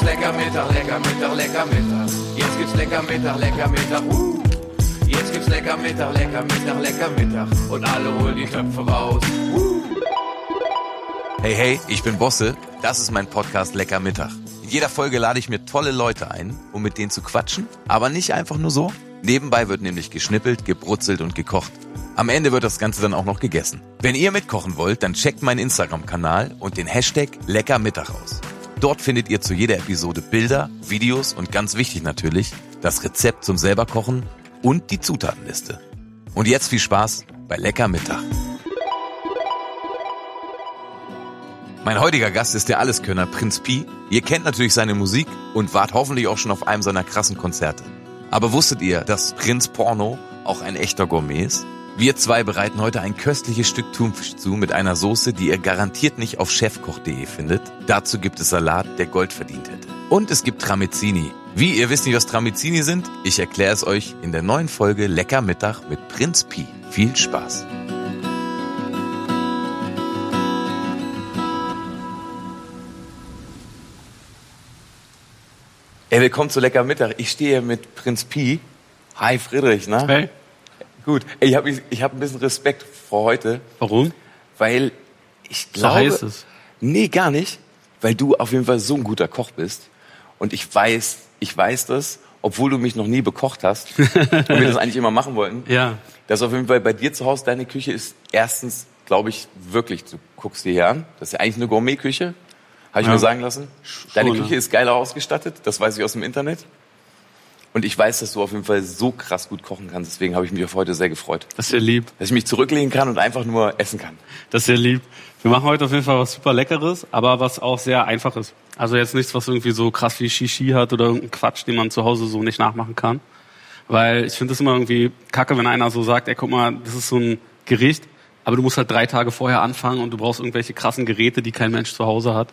gibt's lecker Mittag, lecker Mittag, lecker Mittag. Jetzt gibt's lecker Mittag, lecker Mittag. Uh. Jetzt gibt's lecker Mittag, lecker Mittag, lecker Mittag. Und alle holen die Töpfe raus. Uh. Hey, hey, ich bin Bosse. Das ist mein Podcast Lecker Mittag. In jeder Folge lade ich mir tolle Leute ein, um mit denen zu quatschen. Aber nicht einfach nur so. Nebenbei wird nämlich geschnippelt, gebrutzelt und gekocht. Am Ende wird das Ganze dann auch noch gegessen. Wenn ihr mitkochen wollt, dann checkt meinen Instagram-Kanal und den Hashtag Leckermittag aus. Dort findet ihr zu jeder Episode Bilder, Videos und ganz wichtig natürlich, das Rezept zum selberkochen und die Zutatenliste. Und jetzt viel Spaß bei Lecker Mittag. Mein heutiger Gast ist der Alleskönner Prinz Pi. Ihr kennt natürlich seine Musik und wart hoffentlich auch schon auf einem seiner krassen Konzerte. Aber wusstet ihr, dass Prinz Porno auch ein echter Gourmet ist? Wir zwei bereiten heute ein köstliches Stück Thunfisch zu mit einer Soße, die ihr garantiert nicht auf chefkoch.de findet. Dazu gibt es Salat, der Gold verdient hätte. Und es gibt Tramezzini. Wie, ihr wisst nicht, was Tramezzini sind? Ich erkläre es euch in der neuen Folge Lecker Mittag mit Prinz Pi. Viel Spaß! Ey, willkommen zu Lecker Mittag. Ich stehe hier mit Prinz Pi. Hi Friedrich, ne? Hey. Gut. Ich habe ich hab ein bisschen Respekt vor heute, Warum? weil ich So glaube... heißt es. Nee, gar nicht. Weil du auf jeden Fall so ein guter Koch bist. Und ich weiß, ich weiß das, obwohl du mich noch nie bekocht hast und wir das eigentlich immer machen wollten. Ja. Dass auf jeden Fall bei dir zu Hause deine Küche ist erstens, glaube ich, wirklich, du guckst dir hier an. Das ist ja eigentlich eine Gourmet-Küche. Habe ich Ja. mir sagen lassen. Deine Schon, Küche ja. ist geiler ausgestattet. Das weiß ich aus dem Internet. Und ich weiß, dass du auf jeden Fall so krass gut kochen kannst. Deswegen habe ich mich auf heute sehr gefreut. Das ist ja lieb. Dass ich mich zurücklegen kann und einfach nur essen kann. Das ist ja lieb. Wir machen heute auf jeden Fall was super Leckeres, aber was auch sehr Einfaches. Also jetzt nichts, was irgendwie so krass wie Shishi hat oder irgendein Quatsch, den man zu Hause so nicht nachmachen kann. Weil ich finde es immer irgendwie kacke, wenn einer so sagt, ey, guck mal, das ist so ein Gericht, aber du musst halt drei Tage vorher anfangen und du brauchst irgendwelche krassen Geräte, die kein Mensch zu Hause hat.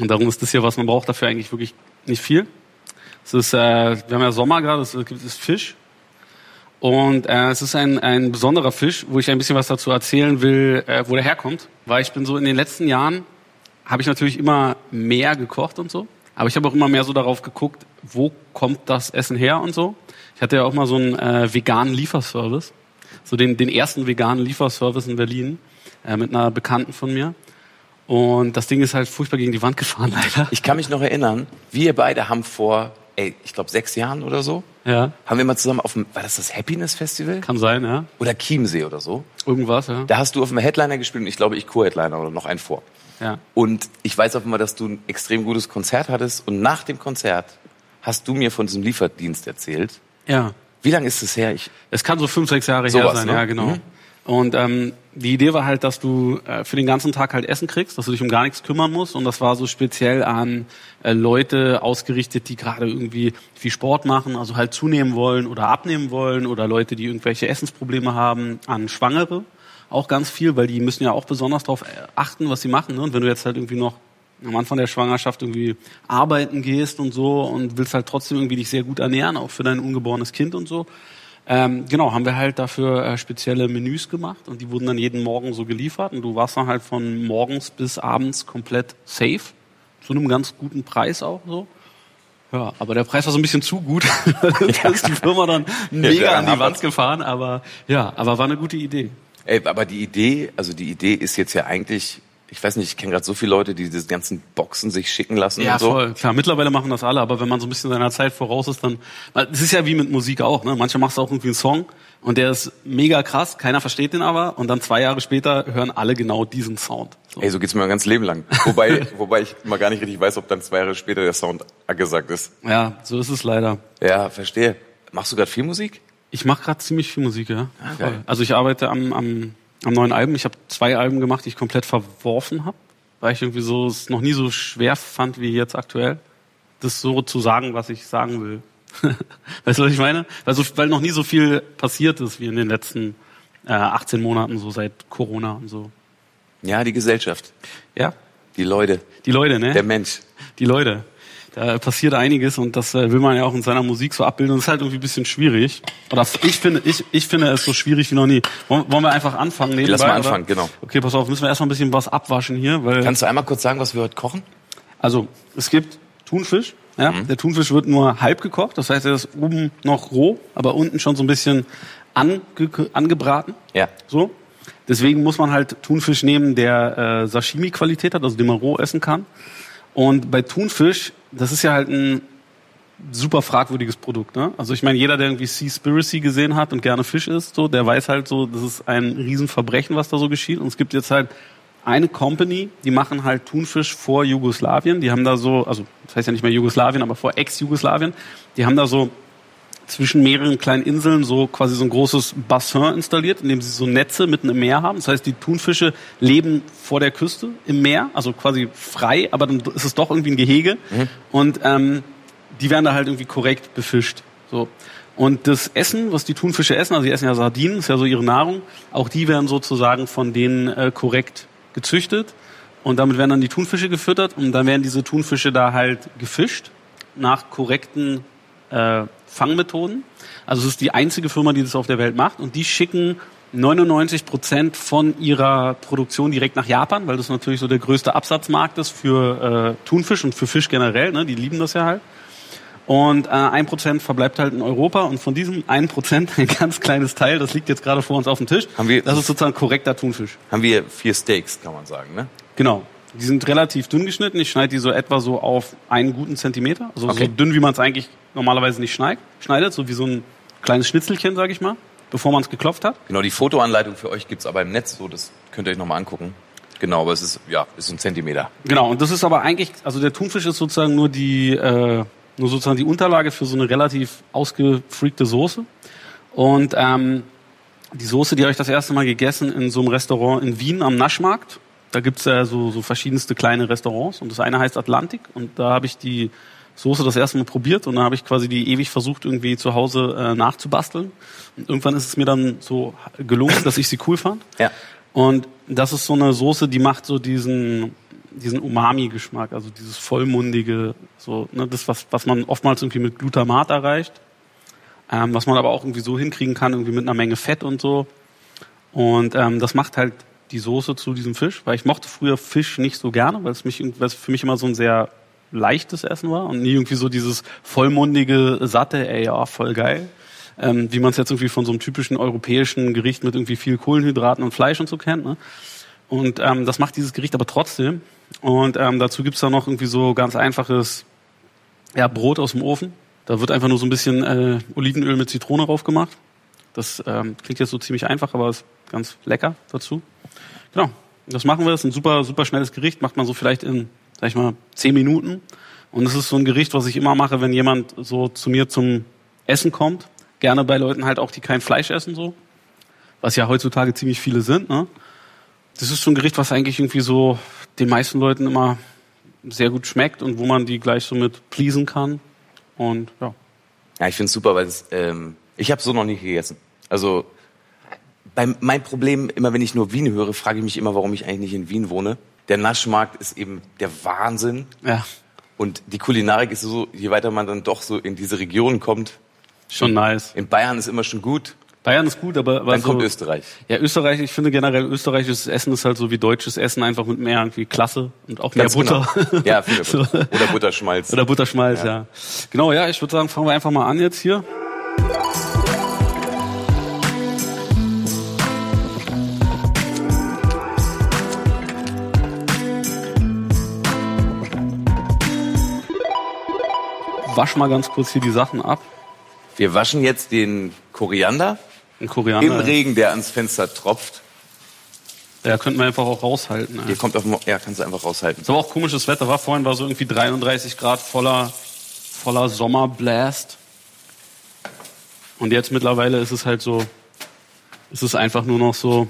Und darum ist das hier, was man braucht, dafür eigentlich wirklich nicht viel. Es ist, äh, wir haben ja Sommer gerade, es gibt es Fisch. Und äh, es ist ein, ein besonderer Fisch, wo ich ein bisschen was dazu erzählen will, äh, wo der herkommt. Weil ich bin so in den letzten Jahren, habe ich natürlich immer mehr gekocht und so. Aber ich habe auch immer mehr so darauf geguckt, wo kommt das Essen her und so. Ich hatte ja auch mal so einen äh, veganen Lieferservice. So den, den ersten veganen Lieferservice in Berlin äh, mit einer Bekannten von mir. Und das Ding ist halt furchtbar gegen die Wand gefahren, leider. Ich kann mich noch erinnern, wir beide haben vor, ey, ich glaube sechs Jahren oder so, Ja, haben wir mal zusammen auf dem, war das das Happiness Festival? kann sein, ja. Oder Chiemsee oder so. Irgendwas, ja. Da hast du auf dem Headliner gespielt und ich glaube, ich Co-Headliner oder noch einen vor. ja. Und ich weiß auf einmal, dass du ein extrem gutes Konzert hattest und nach dem Konzert hast du mir von diesem Lieferdienst erzählt. Ja. Wie lange ist es her? Ich, Es kann so fünf, sechs Jahre her sein, ne? ja, genau. Mhm. Und ähm, die Idee war halt, dass du äh, für den ganzen Tag halt Essen kriegst, dass du dich um gar nichts kümmern musst. Und das war so speziell an äh, Leute ausgerichtet, die gerade irgendwie viel Sport machen, also halt zunehmen wollen oder abnehmen wollen oder Leute, die irgendwelche Essensprobleme haben, an Schwangere auch ganz viel, weil die müssen ja auch besonders darauf achten, was sie machen. Ne? Und wenn du jetzt halt irgendwie noch am Anfang der Schwangerschaft irgendwie arbeiten gehst und so und willst halt trotzdem irgendwie dich sehr gut ernähren, auch für dein ungeborenes Kind und so, ähm, genau, haben wir halt dafür äh, spezielle Menüs gemacht und die wurden dann jeden Morgen so geliefert und du warst dann halt von morgens bis abends komplett safe, zu einem ganz guten Preis auch so. Ja, aber der Preis war so ein bisschen zu gut. da ist die Firma dann mega an die. Wand gefahren, aber ja, aber war eine gute Idee. ey, aber die Idee, also die Idee ist jetzt ja eigentlich, ich weiß nicht, ich kenne gerade so viele Leute, die diese ganzen Boxen sich schicken lassen Ja, und so. voll. Klar, mittlerweile machen das alle, aber wenn man so ein bisschen seiner Zeit voraus ist, dann. Es ist ja wie mit Musik auch, ne? Manchmal machst du auch irgendwie einen Song und der ist mega krass, keiner versteht den aber und dann zwei Jahre später hören alle genau diesen Sound. So. Ey, so geht's mir mein ganzes Leben lang. Wobei, wobei ich mal gar nicht richtig weiß, ob dann zwei Jahre später der Sound angesagt ist. Ja, so ist es leider. Ja, verstehe. Machst du gerade viel Musik? Ich mache gerade ziemlich viel Musik, ja. Ah, geil. Voll. Also ich arbeite am, am, am neuen Album. Ich habe zwei Alben gemacht, die ich komplett verworfen habe, weil ich irgendwie so es noch nie so schwer fand wie jetzt aktuell, das so zu sagen, was ich sagen will. weißt du, was ich meine? Weil, so, weil noch nie so viel passiert ist wie in den letzten äh, 18 Monaten, so seit Corona und so. Ja, die Gesellschaft, Ja, die Leute, die Leute, ne? der Mensch. die Leute. Da passiert einiges und das äh, will man ja auch in seiner Musik so abbilden. Und das ist halt irgendwie ein bisschen schwierig. Oder ich finde, ich, ich finde es so schwierig wie noch nie. Wollen, wollen wir einfach anfangen? Nebenbei, Lass mal oder? anfangen, genau. Okay, pass auf, müssen wir erstmal ein bisschen was abwaschen hier, weil Kannst du einmal kurz sagen, was wir heute kochen? also es gibt Thunfisch. Ja, Der Thunfisch wird nur halb gekocht, das heißt, er ist oben noch roh, aber unten schon so ein bisschen ange angebraten. Ja. So. Deswegen muss man halt Thunfisch nehmen, der äh, Sashimi-Qualität hat, also den man roh essen kann. Und bei Thunfisch, das ist ja halt ein super fragwürdiges Produkt. Ne? Also ich meine, jeder, der irgendwie Seaspiracy gesehen hat und gerne Fisch isst, so, der weiß halt so, das ist ein Riesenverbrechen, was da so geschieht. Und es gibt jetzt halt eine Company, die machen halt Thunfisch vor Jugoslawien. Die haben da so, also das heißt ja nicht mehr Jugoslawien, aber vor Ex-Jugoslawien. Die haben da so zwischen mehreren kleinen Inseln so quasi so ein großes Bassin installiert, in dem sie so Netze mitten im Meer haben. Das heißt, die Thunfische leben vor der Küste im Meer, also quasi frei, aber dann ist es doch irgendwie ein Gehege. Und ähm, die werden da halt irgendwie korrekt befischt. So. Und das Essen, was die Thunfische essen, also die essen ja Sardinen, ist ja so ihre Nahrung, auch die werden sozusagen von denen äh, korrekt gezüchtet. Und damit werden dann die Thunfische gefüttert und dann werden diese Thunfische da halt gefischt nach korrekten äh, Fangmethoden. Also es ist die einzige Firma, die das auf der Welt macht und die schicken 99 Prozent von ihrer Produktion direkt nach Japan, weil das natürlich so der größte Absatzmarkt ist für äh, Thunfisch und für Fisch generell. Ne? Die lieben das ja halt. Und äh, ein Prozent verbleibt halt in Europa und von diesem ein Prozent ein ganz kleines Teil, das liegt jetzt gerade vor uns auf dem Tisch. Haben wir- das ist sozusagen korrekter Thunfisch. Haben wir vier Steaks, kann man sagen, ne? Genau. Die sind relativ dünn geschnitten. Ich schneide die so etwa so auf einen guten Zentimeter. Also Okay. so dünn, wie man es eigentlich normalerweise nicht schneidet. Schneidet, so wie so ein kleines Schnitzelchen, sage ich mal, bevor man es geklopft hat. Genau, die Fotoanleitung für euch gibt's aber im Netz, so das könnt ihr euch nochmal angucken. Genau, aber es ist, ja, ist ein Zentimeter. Genau, und das ist aber eigentlich, also der Thunfisch ist sozusagen nur die, äh, nur sozusagen die Unterlage für so eine relativ ausgefreakte Soße. Und ähm, die Soße, die habe ich das erste Mal gegessen in so einem Restaurant in Wien am Naschmarkt. Da gibt's ja so, so verschiedenste kleine Restaurants und das eine heißt Atlantik und da habe ich die Soße das erste Mal probiert und dann habe ich quasi die ewig versucht irgendwie zu Hause äh, nachzubasteln. Und irgendwann ist es mir dann so gelungen, dass ich sie cool fand. Ja. Und das ist so eine Soße, die macht so diesen, diesen Umami-Geschmack, also dieses vollmundige, so, ne, das, was, was man oftmals irgendwie mit Glutamat erreicht, ähm, was man aber auch irgendwie so hinkriegen kann, irgendwie mit einer Menge Fett und so. Und ähm, das macht halt die Soße zu diesem Fisch, weil ich mochte früher Fisch nicht so gerne, weil es mich weil es für mich immer so ein sehr leichtes Essen war und nie irgendwie so dieses vollmundige, satte, ey, ja, voll geil. Ähm, wie man es jetzt irgendwie von so einem typischen europäischen Gericht mit irgendwie viel Kohlenhydraten und Fleisch und so kennt. Ne? Und ähm, das macht dieses Gericht aber trotzdem. Und ähm, dazu gibt's da noch irgendwie so ganz einfaches ja, Brot aus dem Ofen. Da wird einfach nur so ein bisschen äh, Olivenöl mit Zitrone drauf gemacht. Das ähm, klingt jetzt so ziemlich einfach, aber ist ganz lecker dazu. Genau, das machen wir. Das ist ein super, super schnelles Gericht. Macht man so vielleicht in, sag ich mal, zehn Minuten. Und es ist so ein Gericht, was ich immer mache, wenn jemand so zu mir zum Essen kommt. Gerne bei Leuten halt auch, die kein Fleisch essen, so. Was ja heutzutage ziemlich viele sind, ne? Das ist so ein Gericht, was eigentlich irgendwie so den meisten Leuten immer sehr gut schmeckt und wo man die gleich so mit pleasen kann. Und ja. Ja, ich find's super, weil es, ähm, ich habe so noch nie gegessen. Also beim, mein Problem, immer wenn ich nur Wien höre, frage ich mich immer, warum ich eigentlich nicht in Wien wohne. Der Naschmarkt ist eben der Wahnsinn. Ja, Und die Kulinarik ist so, je weiter man dann doch so in diese Region kommt, schon nice. in Bayern ist immer schon gut, Bayern ist gut, aber, aber dann so, kommt Österreich. Ja, Österreich, ich finde generell österreichisches Essen ist halt so wie deutsches Essen, einfach mit mehr irgendwie Klasse und auch mehr Ganz Butter. Genau. Ja, viel mehr. Butter. Oder Butterschmalz. Oder Butterschmalz, ja. Genau, ja, ich würde sagen, fangen wir einfach mal an jetzt hier. Wasch mal ganz kurz hier die Sachen ab. Wir waschen jetzt den Koriander Ein Koriander. im Regen, der ans Fenster tropft. Ja, könnten wir einfach auch raushalten. Hier kommt auf dem, ja, kannst du einfach raushalten. Ist aber auch komisches Wetter, war vorhin war so irgendwie 33 Grad voller, voller Sommerblast. Und jetzt mittlerweile ist es halt so, ist es einfach nur noch so,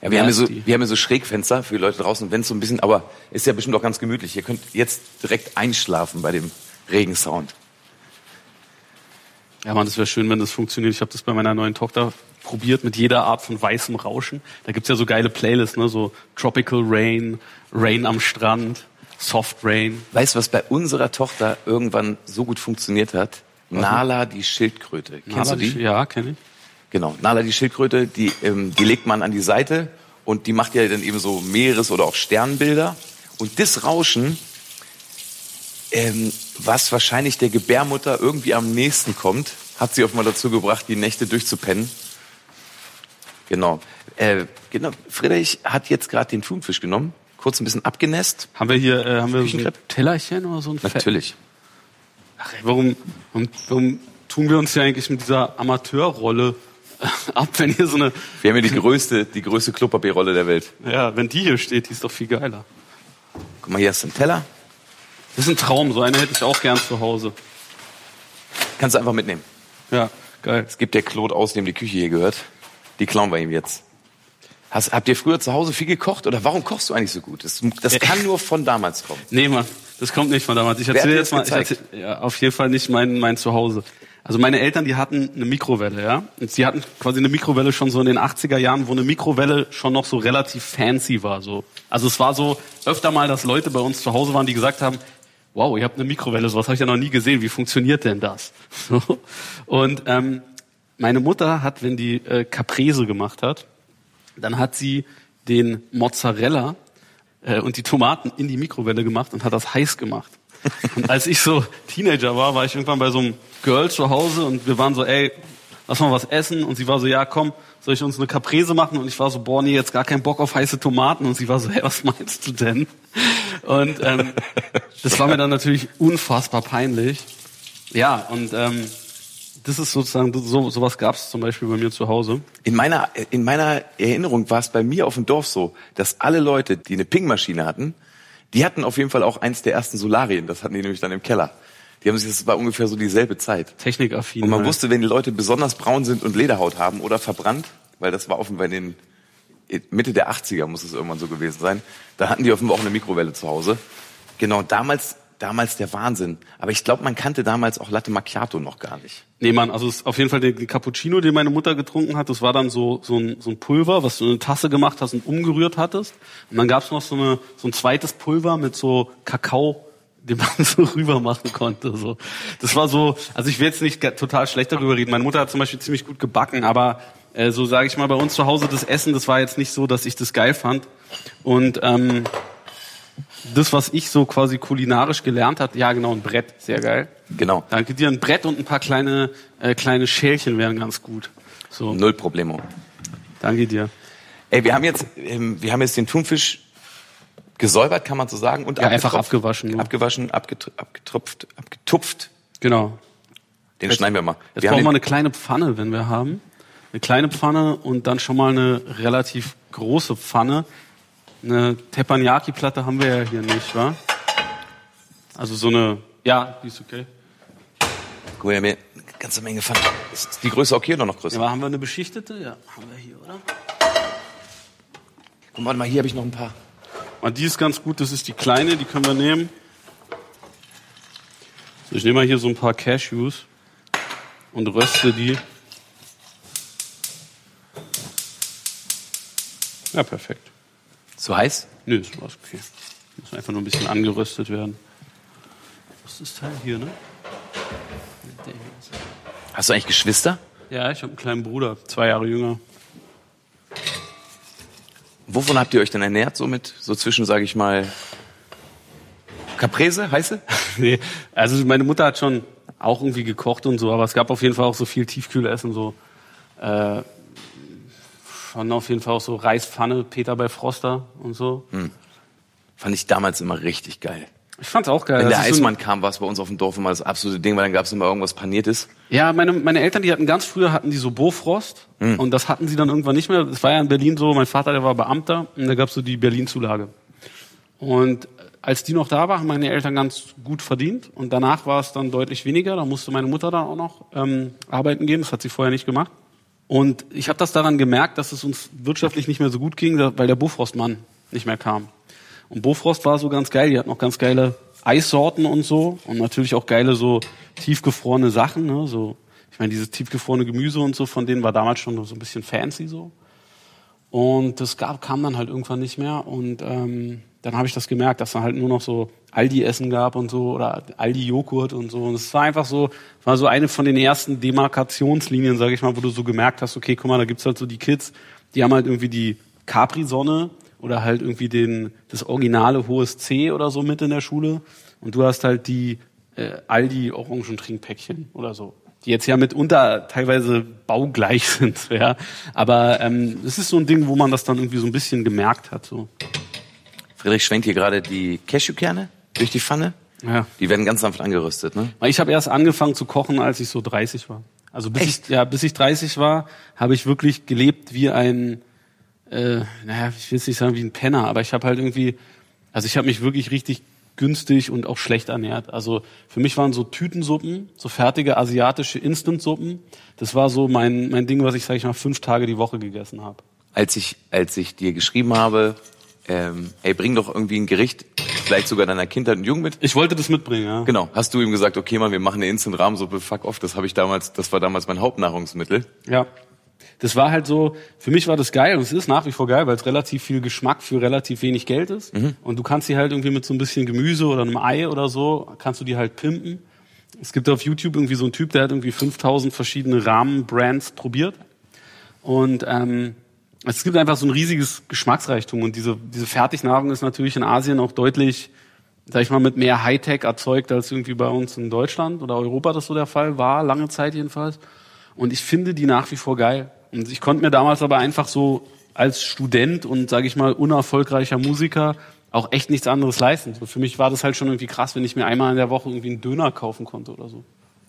Ja, wir, haben hier so, wir haben hier so Schrägfenster für die Leute draußen, wenn es so ein bisschen, aber ist ja bestimmt auch ganz gemütlich. Ihr könnt jetzt direkt einschlafen bei dem Regensound. ja man, das wäre schön, wenn das funktioniert. Ich habe das bei meiner neuen Tochter probiert mit jeder Art von weißem Rauschen. Da gibt's ja so geile Playlists, ne, so Tropical Rain, Rain am Strand, Soft Rain. Weißt du, was bei unserer Tochter irgendwann so gut funktioniert hat? Nala, die Schildkröte. Kennst du die? Ja, kenne ich. Genau, Nala, die Schildkröte, die, ähm, die legt man an die Seite und die macht ja dann eben so Meeres- oder auch Sternbilder. Und das Rauschen ähm, was wahrscheinlich der Gebärmutter irgendwie am nächsten kommt, hat sie offenbar dazu gebracht, die Nächte durchzupennen. Genau. Äh, genau. Friedrich hat jetzt gerade den Thunfisch genommen, kurz ein bisschen abgenässt. Haben wir hier, äh, haben wir so ein? Tellerchen oder so ein Fett? Natürlich. Ach, ey, warum, warum, warum tun wir uns hier eigentlich mit dieser Amateurrolle ab, wenn hier so eine, Wir haben hier die größte, die größte Klopapierrolle der Welt. ja, wenn die hier steht, die ist doch viel geiler. Guck mal, hier du einen Teller. Das ist ein Traum, so eine hätte ich auch gern zu Hause. Kannst du einfach mitnehmen. Ja, geil. Es gibt der Claude aus, dem die Küche hier gehört. Die klauen wir ihm jetzt. Hast, habt ihr früher zu Hause viel gekocht oder warum kochst du eigentlich so gut? Das, das kann nur von damals kommen. Nee, Mann, das kommt nicht von damals. Ich erzähle dir jetzt mal, ich erzähl, ja, auf jeden Fall nicht mein, mein Zuhause. Also meine Eltern, die hatten eine Mikrowelle, ja. Und sie hatten quasi eine Mikrowelle schon so in den 80er Jahren, wo eine Mikrowelle schon noch so relativ fancy war, so. Also es war so öfter mal, dass Leute bei uns zu Hause waren, die gesagt haben, wow, ihr habt eine Mikrowelle, sowas habe ich ja noch nie gesehen, wie funktioniert denn das? So. Und ähm, meine Mutter hat, wenn die äh, Caprese gemacht hat, dann hat sie den Mozzarella äh, und die Tomaten in die Mikrowelle gemacht und hat das heiß gemacht. Und als ich so Teenager war, war ich irgendwann bei so einem Girl zu Hause und wir waren so, ey, lass mal was essen. Und sie war so, ja, komm, soll ich uns eine Caprese machen? Und ich war so, boah, nee, jetzt gar keinen Bock auf heiße Tomaten. Und sie war so, hey, was meinst du denn? Und ähm, das war mir dann natürlich unfassbar peinlich. Ja, und ähm, das ist sozusagen, so, sowas gab es zum Beispiel bei mir zu Hause. In meiner, in meiner Erinnerung war es bei mir auf dem Dorf so, dass alle Leute, die eine Ping-Maschine hatten, die hatten auf jeden Fall auch eins der ersten Solarien. Das hatten die nämlich dann im Keller. Die haben sich, das war ungefähr so dieselbe Zeit. Technikaffin. Und man halt. wusste, wenn die Leute besonders braun sind und Lederhaut haben oder verbrannt, weil das war offenbar in den Mitte der 80er muss es irgendwann so gewesen sein, da hatten die offenbar auch eine Mikrowelle zu Hause. Genau, damals, damals der Wahnsinn. Aber ich glaube, man kannte damals auch Latte Macchiato noch gar nicht. Nee, Mann, also es ist auf jeden Fall der Cappuccino, den meine Mutter getrunken hat, das war dann so, so, ein, so ein Pulver, was du in eine Tasse gemacht hast und umgerührt hattest. Und dann gab's noch so, eine, so ein zweites Pulver mit so Kakao, den man so rüber machen konnte. So. Das war so, also ich will jetzt nicht total schlecht darüber reden. Meine Mutter hat zum Beispiel ziemlich gut gebacken, aber äh, so sage ich mal, bei uns zu Hause das Essen, das war jetzt nicht so, dass ich das geil fand. Und ähm, das, was ich so quasi kulinarisch gelernt hat, ja genau, ein Brett, sehr geil. Genau. Danke dir. Ein Brett und ein paar kleine, äh, kleine Schälchen wären ganz gut. So, Null Problemo. danke dir. Ey, wir haben jetzt, ähm, wir haben jetzt den Thunfisch gesäubert, kann man so sagen, und Ja, einfach abgewaschen, abgewaschen, abgetr abgetropft, abgetupft. Genau. Den schneiden wir mal. Jetzt wir brauchen wir eine kleine Pfanne, wenn wir haben. Eine kleine Pfanne und dann schon mal eine relativ große Pfanne. Eine Teppanyaki-Platte haben wir ja hier nicht, wa? Also so eine, ja, die ist okay. Guck mal, wir haben hier eine ganze Menge Pfanne. Ist die Größe okay oder noch größer? Ja, aber haben wir eine beschichtete? Ja, haben wir hier, oder? Guck mal, hier habe ich noch ein paar. Und die ist ganz gut, das ist die kleine, die können wir nehmen. So, ich nehme mal hier so ein paar Cashews und röste die. Ja, perfekt. Zu heiß? Nö, ist was okay. Muss einfach nur ein bisschen angeröstet werden. Was ist das Teil hier, ne? Hast du eigentlich Geschwister? Ja, ich habe einen kleinen Bruder, zwei Jahre jünger. Wovon habt ihr euch denn ernährt, so mit, so zwischen, sage ich mal, Caprese, heiße? nee, also meine Mutter hat schon auch irgendwie gekocht und so, aber es gab auf jeden Fall auch so viel Tiefkühlessen, so äh, schon auf jeden Fall auch so Reispfanne, Peter bei Froster und so. Fand ich damals immer richtig geil. Ich fand's auch geil. Wenn der ist so Eismann kam, war es bei uns auf dem Dorf immer das absolute Ding, weil dann gab es immer irgendwas Paniertes. Ja, meine, meine Eltern, die hatten ganz früher hatten die so Bofrost und das hatten sie dann irgendwann nicht mehr. Das war ja in Berlin so, mein Vater, der war Beamter und da gab's so die Berlin-Zulage. Und als die noch da war, haben meine Eltern ganz gut verdient und danach war es dann deutlich weniger. Da musste meine Mutter dann auch noch ähm, arbeiten gehen, das hat sie vorher nicht gemacht. Und ich habe das daran gemerkt, dass es uns wirtschaftlich nicht mehr so gut ging, weil der Bofrostmann nicht mehr kam. Und Bofrost war so ganz geil, die hatten noch ganz geile Eissorten und so und natürlich auch geile so tiefgefrorene Sachen, ne? so ich meine dieses tiefgefrorene Gemüse und so von denen war damals schon so ein bisschen fancy so. Und das gab, kam dann halt irgendwann nicht mehr und ähm, dann habe ich das gemerkt, dass dann halt nur noch so Aldi-Essen gab und so oder Aldi-Joghurt und so. Und es war einfach so, war so eine von den ersten Demarkationslinien, sage ich mal, wo du so gemerkt hast, okay, guck mal, da gibt's halt so die Kids, die haben halt irgendwie die Capri-Sonne oder halt irgendwie den, das originale hohes C oder so mit in der Schule. Und du hast halt die äh, Aldi Orangentrinkpäckchen oder so. Die jetzt ja mitunter teilweise baugleich sind, ja. Aber ähm, es ist so ein Ding, wo man das dann irgendwie so ein bisschen gemerkt hat. So. Friedrich schwenkt hier gerade die Cashewkerne durch die Pfanne. Ja. Die werden ganz sanft angeröstet, ne? Ich habe erst angefangen zu kochen, als ich so 30 war. Also bis Echt? ich ja bis ich 30 war, habe ich wirklich gelebt wie ein äh, naja, ich will jetzt nicht sagen wie ein Penner, aber ich habe halt irgendwie also ich habe mich wirklich richtig günstig und auch schlecht ernährt. Also für mich waren so Tütensuppen, so fertige asiatische Instantsuppen, das war so mein mein Ding, was ich sage ich mal fünf Tage die Woche gegessen habe. Als ich, als ich dir geschrieben habe, ähm, ey, bring doch irgendwie ein Gericht, vielleicht sogar deiner Kindheit und Jugend mit. Ich wollte das mitbringen, ja. Genau. Hast du ihm gesagt, okay, Mann, wir machen eine Instant-Rahmensuppe, fuck off, das habe ich damals, das war damals mein Hauptnahrungsmittel. Ja. Das war halt so, für mich war das geil und es ist nach wie vor geil, weil es relativ viel Geschmack für relativ wenig Geld ist. Und du kannst die halt irgendwie mit so ein bisschen Gemüse oder einem Ei oder so, kannst du die halt pimpen. Es gibt auf YouTube irgendwie so einen Typ, der hat irgendwie 5000 verschiedene Rahmenbrands probiert. Und ähm, es gibt einfach so ein riesiges Geschmacksreichtum und diese, diese Fertignahrung ist natürlich in Asien auch deutlich, sag ich mal, mit mehr Hightech erzeugt als irgendwie bei uns in Deutschland oder Europa das so der Fall war, lange Zeit jedenfalls. Und ich finde die nach wie vor geil. Und ich konnte mir damals aber einfach so als Student und, sage ich mal, unerfolgreicher Musiker auch echt nichts anderes leisten. So für mich war das halt schon irgendwie krass, wenn ich mir einmal in der Woche irgendwie einen Döner kaufen konnte oder so.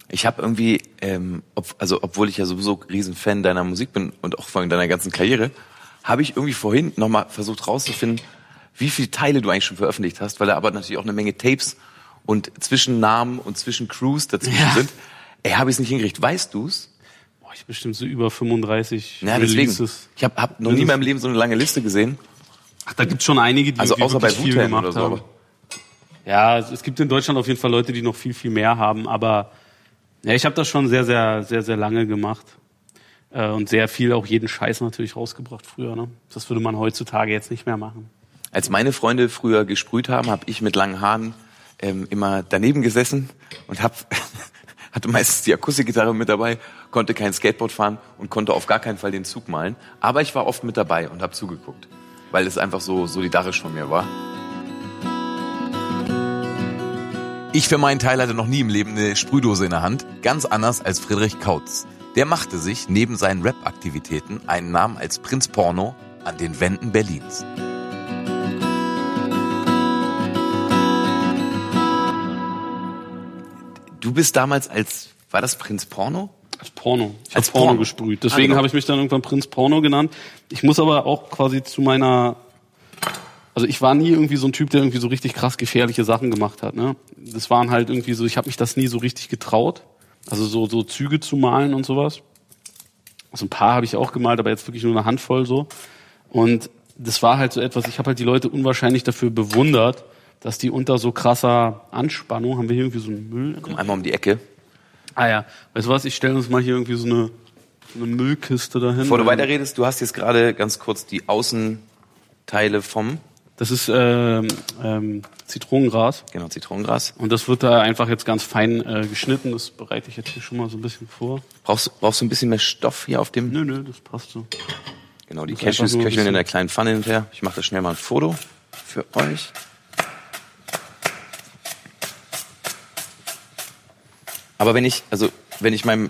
Ich habe irgendwie, ähm, ob, also obwohl ich ja sowieso Riesenfan deiner Musik bin und auch von deiner ganzen Karriere, habe ich irgendwie vorhin nochmal versucht rauszufinden, wie viele Teile du eigentlich schon veröffentlicht hast, weil da aber natürlich auch eine Menge Tapes und Zwischennamen und Zwischencrews dazwischen Ja. sind. Ey, habe ich es nicht hingekriegt. Weißt du's? Ich hab bestimmt so über 35 Ja, deswegen. Releases. Ich habe hab noch nie in meinem Leben so eine lange Liste gesehen. Ach, da gibt's schon einige, die Also außer bei viel gemacht oder so. haben. Ja, es es gibt in Deutschland auf jeden Fall Leute, die noch viel, viel mehr haben, aber ja, ich habe das schon sehr, sehr, sehr, sehr lange gemacht. Äh, und sehr viel auch jeden Scheiß natürlich rausgebracht früher. Ne? Das würde man heutzutage jetzt nicht mehr machen. Als meine Freunde früher gesprüht haben, habe ich mit langen Haaren ähm, immer daneben gesessen und hab, hatte meistens die Akustikgitarre mit dabei, konnte kein Skateboard fahren und konnte auf gar keinen Fall den Zug malen. Aber ich war oft mit dabei und habe zugeguckt, weil es einfach so solidarisch von mir war. Ich für meinen Teil hatte noch nie im Leben eine Sprühdose in der Hand, ganz anders als Friedrich Kautz. Der machte sich neben seinen Rap-Aktivitäten einen Namen als Prinz Porno an den Wänden Berlins. Du bist damals als, war das Prinz Porno? Als Porno. Ich Als habe Porno, Porno. gesprüht. Ah, Deswegen genau. habe ich mich dann irgendwann Prinz Porno genannt. Ich muss aber auch quasi zu meiner also ich war nie irgendwie so ein Typ, der irgendwie so richtig krass gefährliche Sachen gemacht hat. Ne? Das waren halt irgendwie so, ich habe mich das nie so richtig getraut. Also so, so Züge zu malen und sowas. So ein paar habe ich auch gemalt, aber jetzt wirklich nur eine Handvoll so. Und das war halt so etwas, ich habe halt die Leute unwahrscheinlich dafür bewundert, dass die unter so krasser Anspannung, haben wir hier irgendwie so einen Müll? Komm einmal um die Ecke. Ah ja, weißt du was, ich stelle uns mal hier irgendwie so eine, so eine Müllkiste dahin. Bevor du weiterredest, du hast jetzt gerade ganz kurz die Außenteile vom, Das ist ähm, ähm, Zitronengras. genau, Zitronengras. Und das wird da einfach jetzt ganz fein äh, geschnitten. Das bereite ich jetzt hier schon mal so ein bisschen vor. Brauchst, brauchst du ein bisschen mehr Stoff hier auf dem? Nö, nö, das passt so. Genau, die Cashews köcheln in der kleinen Pfanne hinterher. Ich mache da schnell mal ein Foto für euch. Aber wenn ich, also wenn ich meinem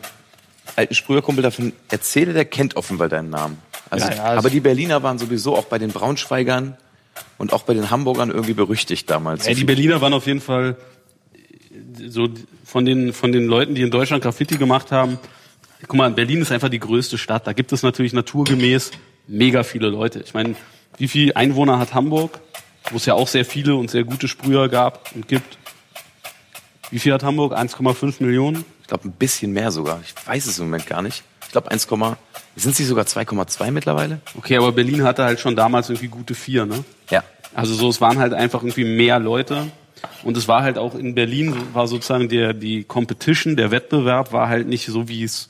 alten Sprüherkumpel davon erzähle, der kennt offenbar deinen Namen. Also, Ja, ja, also- aber die Berliner waren sowieso auch bei den Braunschweigern und auch bei den Hamburgern irgendwie berüchtigt damals. Ja, die Berliner waren auf jeden Fall äh, so von den, von den Leuten, die in Deutschland Graffiti gemacht haben. Guck mal, Berlin ist einfach die größte Stadt. Da gibt es natürlich naturgemäß mega viele Leute. Ich meine, wie viel Einwohner hat Hamburg? Wo es ja auch sehr viele und sehr gute Sprüher gab und gibt. Wie viel hat Hamburg? 1,5 Millionen? Ich glaube, ein bisschen mehr sogar. Ich weiß es im Moment gar nicht. Ich glaube, 1, sind sie sogar 2,2 mittlerweile? Okay, aber Berlin hatte halt schon damals irgendwie gute vier, ne? Ja. Also so, es waren halt einfach irgendwie mehr Leute. Und es war halt auch in Berlin, war sozusagen der, die Competition, der Wettbewerb war halt nicht so, wie es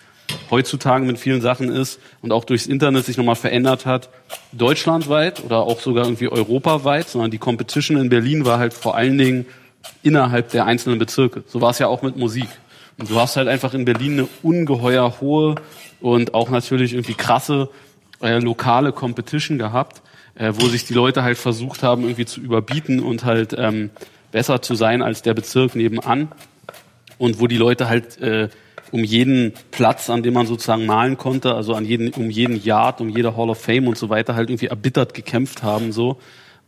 heutzutage mit vielen Sachen ist und auch durchs Internet sich nochmal verändert hat, deutschlandweit oder auch sogar irgendwie europaweit, sondern die Competition in Berlin war halt vor allen Dingen innerhalb der einzelnen Bezirke. So war es ja auch mit Musik. Und du hast halt einfach in Berlin eine ungeheuer hohe und auch natürlich irgendwie krasse äh, lokale Competition gehabt, äh, wo sich die Leute halt versucht haben, irgendwie zu überbieten und halt ähm, besser zu sein als der Bezirk nebenan. Und wo die Leute halt äh, um jeden Platz, an dem man sozusagen malen konnte, also an jeden, um jeden Yard, um jede Hall of Fame und so weiter, halt irgendwie erbittert gekämpft haben, so.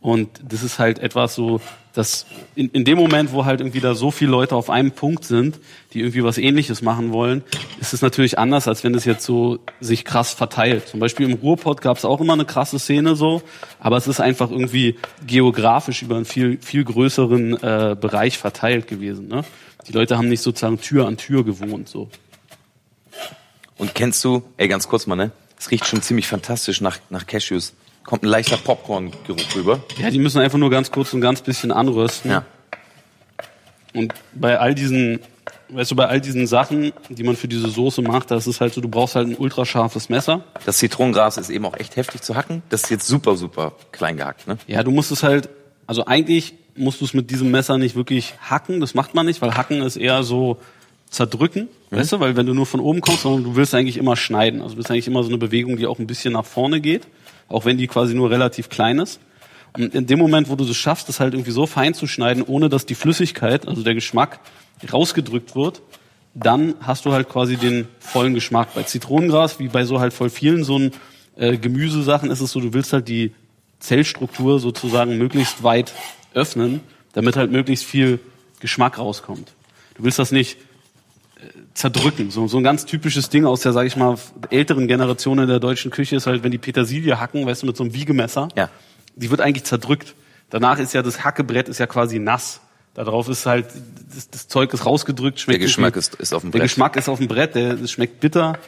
Und das ist halt etwas so, dass in, in dem Moment, wo halt irgendwie da so viele Leute auf einem Punkt sind, die irgendwie was ähnliches machen wollen, ist es natürlich anders, als wenn es jetzt so sich krass verteilt. Zum Beispiel im Ruhrpott gab es auch immer eine krasse Szene so, aber es ist einfach irgendwie geografisch über einen viel, viel größeren äh, Bereich verteilt gewesen. Ne? Die Leute haben nicht sozusagen Tür an Tür gewohnt. so. Und kennst du, ey, ganz kurz mal, ne? Es riecht schon ziemlich fantastisch nach, nach Cashews. Kommt ein leichter Popcorn-Geruch rüber. Ja, die müssen einfach nur ganz kurz ein ganz bisschen anrösten. Ja. Und bei all diesen, weißt du, bei all diesen Sachen, die man für diese Soße macht, das ist halt so, du brauchst halt ein ultrascharfes Messer. Das Zitronengras ist eben auch echt heftig zu hacken. Das ist jetzt super, super klein gehackt, ne? Ja, du musst es halt, also eigentlich musst du es mit diesem Messer nicht wirklich hacken. Das macht man nicht, weil hacken ist eher so zerdrücken, weißt du, weil wenn du nur von oben kommst, sondern du willst eigentlich immer schneiden. Also du willst eigentlich immer so eine Bewegung, die auch ein bisschen nach vorne geht, auch wenn die quasi nur relativ klein ist. Und in dem Moment, wo du es schaffst, das halt irgendwie so fein zu schneiden, ohne dass die Flüssigkeit, also der Geschmack, rausgedrückt wird, dann hast du halt quasi den vollen Geschmack. Bei Zitronengras, wie bei so halt voll vielen so ein äh, Gemüsesachen, ist es so, du willst halt die Zellstruktur sozusagen möglichst weit öffnen, damit halt möglichst viel Geschmack rauskommt. Du willst das nicht zerdrücken. So, so ein ganz typisches Ding aus der, sag ich mal, älteren Generation in der deutschen Küche ist halt, wenn die Petersilie hacken, weißt du, mit so einem Wiegemesser, Ja. die wird eigentlich zerdrückt. Danach ist ja das Hackebrett ist ja quasi nass. Darauf ist halt, das, das Zeug ist rausgedrückt, Der schmeckt Geschmack irgendwie- ist, ist auf dem der Brett. Geschmack ist auf dem Brett, der, das schmeckt bitter.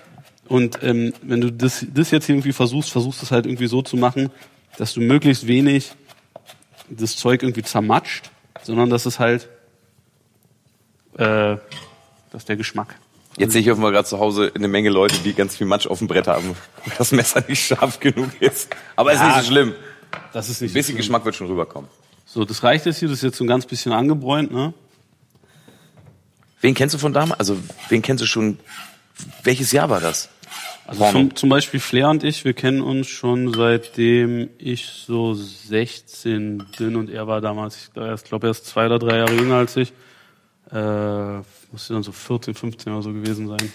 Und ähm, wenn du das, das jetzt hier irgendwie versuchst, versuchst es halt irgendwie so zu machen, dass du möglichst wenig das Zeug irgendwie zermatscht, sondern dass es halt, äh, dass der Geschmack. Jetzt sehe ich offenbar gerade zu Hause eine Menge Leute, die ganz viel Matsch auf dem Brett haben, weil das Messer nicht scharf genug ist. Aber ist Ja. nicht so schlimm. Das ist Ein nicht bisschen so. Geschmack wird schon rüberkommen. So, das reicht jetzt hier, das ist jetzt so ein ganz bisschen angebräunt, ne? Wen kennst du von damals? Also, wen kennst du schon? Welches Jahr war das? Also zum, zum Beispiel Flair und ich, wir kennen uns schon seitdem ich so 16 bin und er war damals, ich glaube, er ist, glaub, er ist zwei oder drei Jahre jünger als ich. Äh, musste dann so 14, 15 oder so gewesen sein.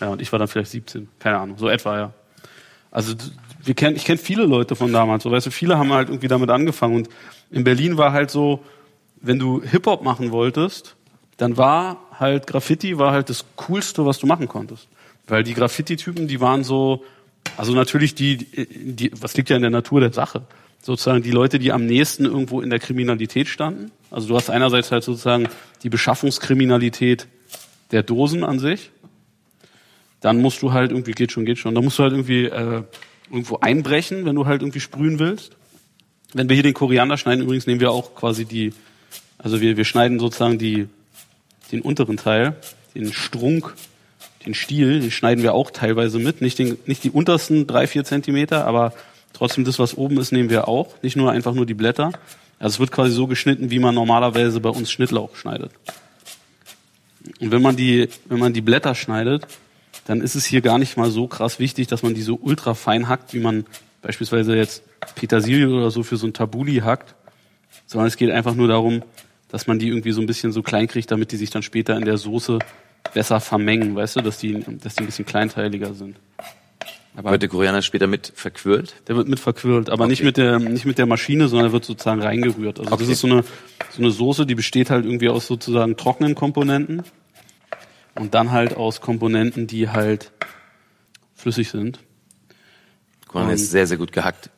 Ja, und ich war dann vielleicht 17, keine Ahnung, so etwa, ja. Also wir kennen, ich kenne viele Leute von damals, so weißt du, viele haben halt irgendwie damit angefangen und in Berlin war halt so, wenn du Hip-Hop machen wolltest, dann war halt Graffiti war halt das coolste, was du machen konntest. Weil die Graffiti-Typen, die waren so, also natürlich die, die, was liegt ja in der Natur der Sache. Sozusagen die Leute, die am nächsten irgendwo in der Kriminalität standen. Also du hast einerseits halt sozusagen die Beschaffungskriminalität der Dosen an sich. Dann musst du halt irgendwie, geht schon, geht schon, dann musst du halt irgendwie äh, irgendwo einbrechen, wenn du halt irgendwie sprühen willst. Wenn wir hier den Koriander schneiden, übrigens nehmen wir auch quasi die, also wir, wir schneiden sozusagen die, den unteren Teil, den Strunk, den Stiel, den schneiden wir auch teilweise mit. Nicht, den, nicht die untersten drei, vier Zentimeter, aber trotzdem das, was oben ist, nehmen wir auch. Nicht nur einfach nur die Blätter. Also es wird quasi so geschnitten, wie man normalerweise bei uns Schnittlauch schneidet. Und wenn man die, wenn man die Blätter schneidet, dann ist es hier gar nicht mal so krass wichtig, dass man die so ultra fein hackt, wie man beispielsweise jetzt Petersilie oder so für so ein Tabuli hackt, sondern es geht einfach nur darum, dass man die irgendwie so ein bisschen so klein kriegt, damit die sich dann später in der Soße besser vermengen, weißt du, dass die, dass die ein bisschen kleinteiliger sind. Aber Wird der Koreaner später mit verquirlt? der wird mit verquirlt, aber nicht Okay. mit der nicht mit der Maschine, sondern er wird sozusagen reingerührt. Also Okay. das ist so eine so eine Soße, die besteht halt irgendwie aus sozusagen trockenen Komponenten und dann halt aus Komponenten, die halt flüssig sind. Koreaner ist sehr, sehr gut gehackt.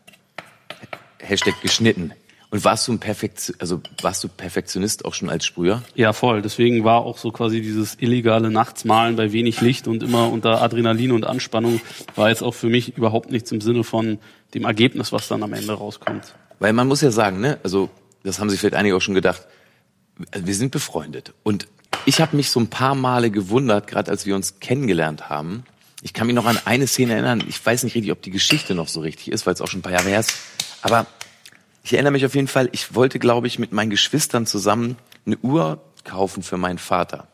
Hashtag geschnitten. Und warst du ein Perfekt, also warst du Perfektionist auch schon als Sprüher? Ja, voll. Deswegen war auch so quasi dieses illegale Nachtsmalen bei wenig Licht und immer unter Adrenalin und Anspannung war jetzt auch für mich überhaupt nichts im Sinne von dem Ergebnis, was dann am Ende rauskommt. Weil man muss ja sagen, ne, also das haben sich vielleicht einige auch schon gedacht, wir sind befreundet. Und ich habe mich so ein paar Male gewundert, gerade als wir uns kennengelernt haben. Ich kann mich noch an eine Szene erinnern. Ich weiß nicht richtig, ob die Geschichte noch so richtig ist, weil es auch schon ein paar Jahre her ist. Aber ich erinnere mich auf jeden Fall, ich wollte, glaube ich, mit meinen Geschwistern zusammen eine Uhr kaufen für meinen Vater.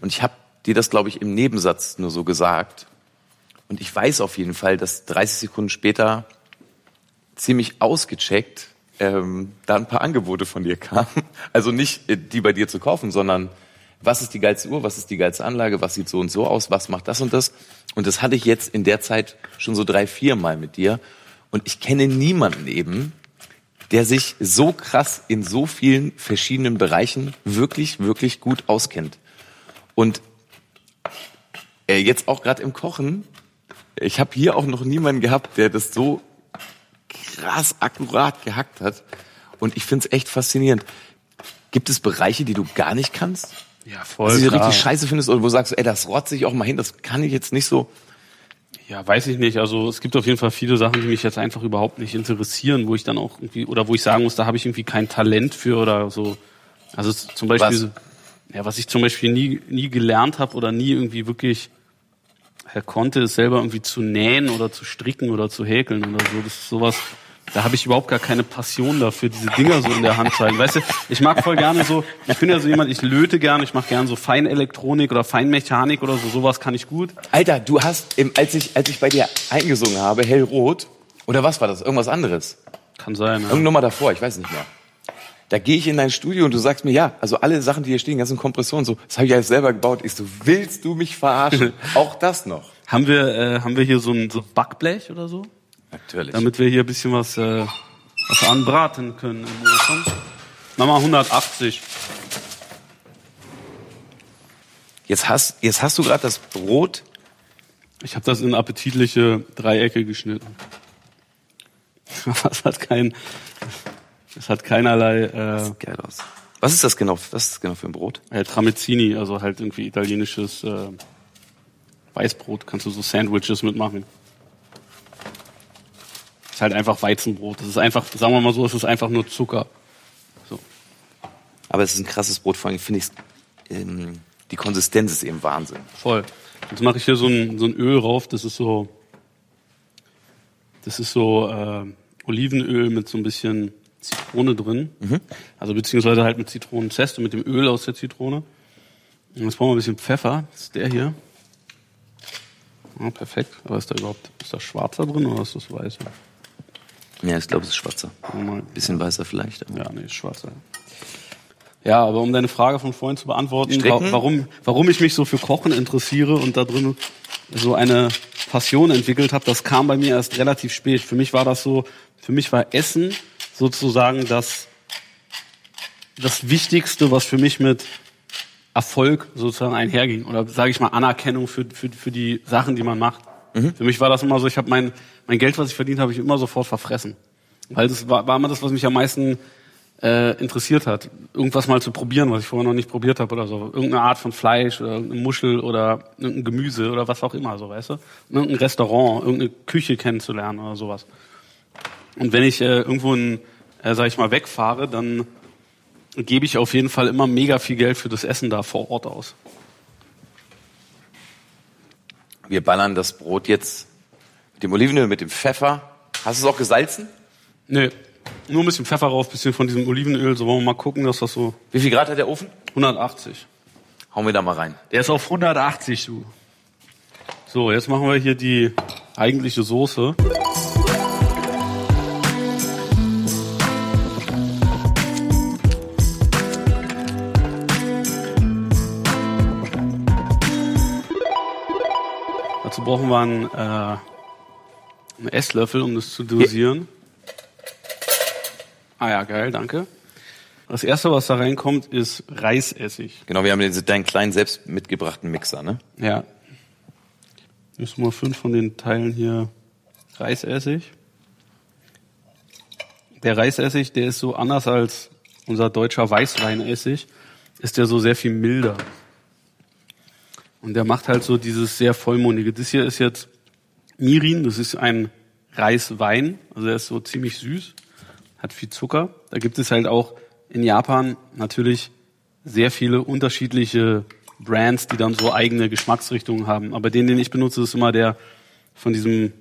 Und ich habe dir das, glaube ich, im Nebensatz nur so gesagt. Und ich weiß auf jeden Fall, dass 30 Sekunden später ziemlich ausgecheckt ähm, da ein paar Angebote von dir kamen. Also nicht äh, die bei dir zu kaufen, sondern was ist die geilste Uhr, was ist die geilste Anlage, was sieht so und so aus, was macht das und das. Und das hatte ich jetzt in der Zeit schon so drei, vier Mal mit dir. Und ich kenne niemanden eben, der sich so krass in so vielen verschiedenen Bereichen wirklich, wirklich gut auskennt. Und äh, jetzt auch gerade im Kochen, ich habe hier auch noch niemanden gehabt, der das so krass akkurat gehackt hat. Und ich finde es echt faszinierend. Gibt es Bereiche, die du gar nicht kannst? Ja, voll. Also, die du richtig scheiße findest oder wo du sagst, ey, das rotze ich auch mal hin, das kann ich jetzt nicht so. Ja, weiß ich nicht. Also es gibt auf jeden Fall viele Sachen, die mich jetzt einfach überhaupt nicht interessieren, wo ich dann auch irgendwie, oder wo ich sagen muss, da habe ich irgendwie kein Talent für oder so. Also zum Beispiel, Was? ja, was ich zum Beispiel nie, nie gelernt habe oder nie irgendwie wirklich äh, konnte, ist selber irgendwie zu nähen oder zu stricken oder zu häkeln oder so. Das ist sowas, da habe ich überhaupt gar keine Passion dafür, diese Dinger so in der Hand zu halten. Weißt du, ich mag voll gerne so, ich bin ja so jemand, ich löte gerne, ich mache gerne so Feinelektronik oder Feinmechanik oder so, sowas kann ich gut. Alter, du hast, im, als ich, als ich bei dir eingesungen habe, hellrot, oder was war das? Irgendwas anderes? Kann sein, ja. Irgendeine Nummer davor, ich weiß nicht mehr. Da gehe ich in dein Studio und du sagst mir, ja, also alle Sachen, die hier stehen, ganzen Kompressionen, so, das habe ich alles selber gebaut. Ich so, willst du mich verarschen? Auch das noch. Haben wir, äh, haben wir hier so ein so Backblech oder so? Natürlich. Damit wir hier ein bisschen was, äh, was anbraten können im Ofen. Mach mal 180. Jetzt hast, jetzt hast du gerade das Brot. Ich habe das in appetitliche Dreiecke geschnitten. Das hat kein, es hat keinerlei äh, Geil aus. Was ist das genau? Was ist das genau für ein Brot? äh, Tramezzini, also halt irgendwie italienisches äh, Weißbrot. Kannst du so Sandwiches mitmachen. Halt einfach Weizenbrot. Das ist einfach, sagen wir mal so, es ist einfach nur Zucker. So. Aber es ist ein krasses Brot, vor allem finde ich ähm, die Konsistenz ist eben Wahnsinn. Voll. Jetzt mache ich hier so ein, so ein Öl rauf, das ist so, das ist so äh, Olivenöl mit so ein bisschen Zitrone drin. Also beziehungsweise halt mit Zitronenzest und mit dem Öl aus der Zitrone. Und jetzt brauchen wir ein bisschen Pfeffer. Das ist der hier. Ja, perfekt. Aber ist da überhaupt, ist da schwarzer drin oder ist das weißer? Ja, ich glaube, es ist schwarzer. Mal, Bisschen weißer vielleicht. aber- ja, nee, ist schwarzer. Ja, aber um deine Frage von vorhin zu beantworten, Stricken? wa warum, warum ich mich so für Kochen interessiere und da drin so eine Passion entwickelt habe, das kam bei mir erst relativ spät. Für mich war das so, für mich war Essen sozusagen das, das Wichtigste, was für mich mit Erfolg sozusagen einherging. Oder sage ich mal Anerkennung für, für, für die Sachen, die man macht. Für mich war das immer so, ich habe mein, mein Geld, was ich verdient habe, ich immer sofort verfressen. Weil das war, war immer das, was mich am meisten äh, interessiert hat. Irgendwas mal zu probieren, was ich vorher noch nicht probiert habe oder so. Irgendeine Art von Fleisch oder irgendeine Muschel oder irgendein Gemüse oder was auch immer, so weißt du. Irgendein Restaurant, irgendeine Küche kennenzulernen oder sowas. Und wenn ich äh, irgendwo, in, äh, sag ich mal, wegfahre, dann gebe ich auf jeden Fall immer mega viel Geld für das Essen da vor Ort aus. Wir ballern das Brot jetzt dem Olivenöl, mit dem Pfeffer. Hast du es auch gesalzen? Nee, nur ein bisschen Pfeffer drauf, bisschen von diesem Olivenöl. So wollen wir mal gucken, dass das so Wie viel Grad hat der Ofen? 180. Hauen wir da mal rein. Der ist auf 180, du. So, jetzt machen wir hier die eigentliche Soße. Dazu brauchen wir einen, äh, einen Esslöffel, um das zu dosieren. Ah ja, geil, danke. Das erste, was da reinkommt, ist Reisessig. Genau, wir haben den, deinen kleinen selbst mitgebrachten Mixer, ne? Ja. Jetzt mal fünf von den Teilen hier Reisessig. Der Reisessig, der ist so anders als unser deutscher Weißweinessig, ist der so sehr viel milder. Und der macht halt so dieses sehr vollmundige. Das hier ist jetzt Mirin, das ist ein Reiswein, also der ist so ziemlich süß, hat viel Zucker. Da gibt es halt auch in Japan natürlich sehr viele unterschiedliche Brands, die dann so eigene Geschmacksrichtungen haben. Aber den, den ich benutze, ist immer der von diesem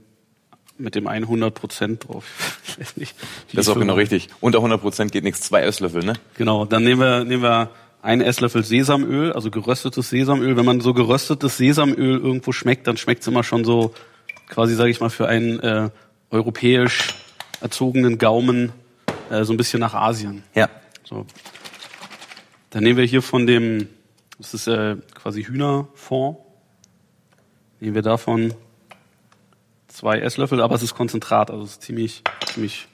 mit dem 100 Prozent drauf. Ich weiß nicht, Das ist auch genau richtig. Unter 100 Prozent geht nichts. Zwei Esslöffel, ne? Genau, dann nehmen wir, nehmen wir einen Esslöffel Sesamöl, also geröstetes Sesamöl. Wenn man so geröstetes Sesamöl irgendwo schmeckt, dann schmeckt es immer schon so quasi, sage ich mal, für einen äh, europäisch erzogenen Gaumen äh, so ein bisschen nach Asien. Ja. So. Dann nehmen wir hier von dem, das ist äh, quasi Hühnerfond, nehmen wir davon zwei Esslöffel, aber es ist Konzentrat, also es ist ziemlich, ziemlich,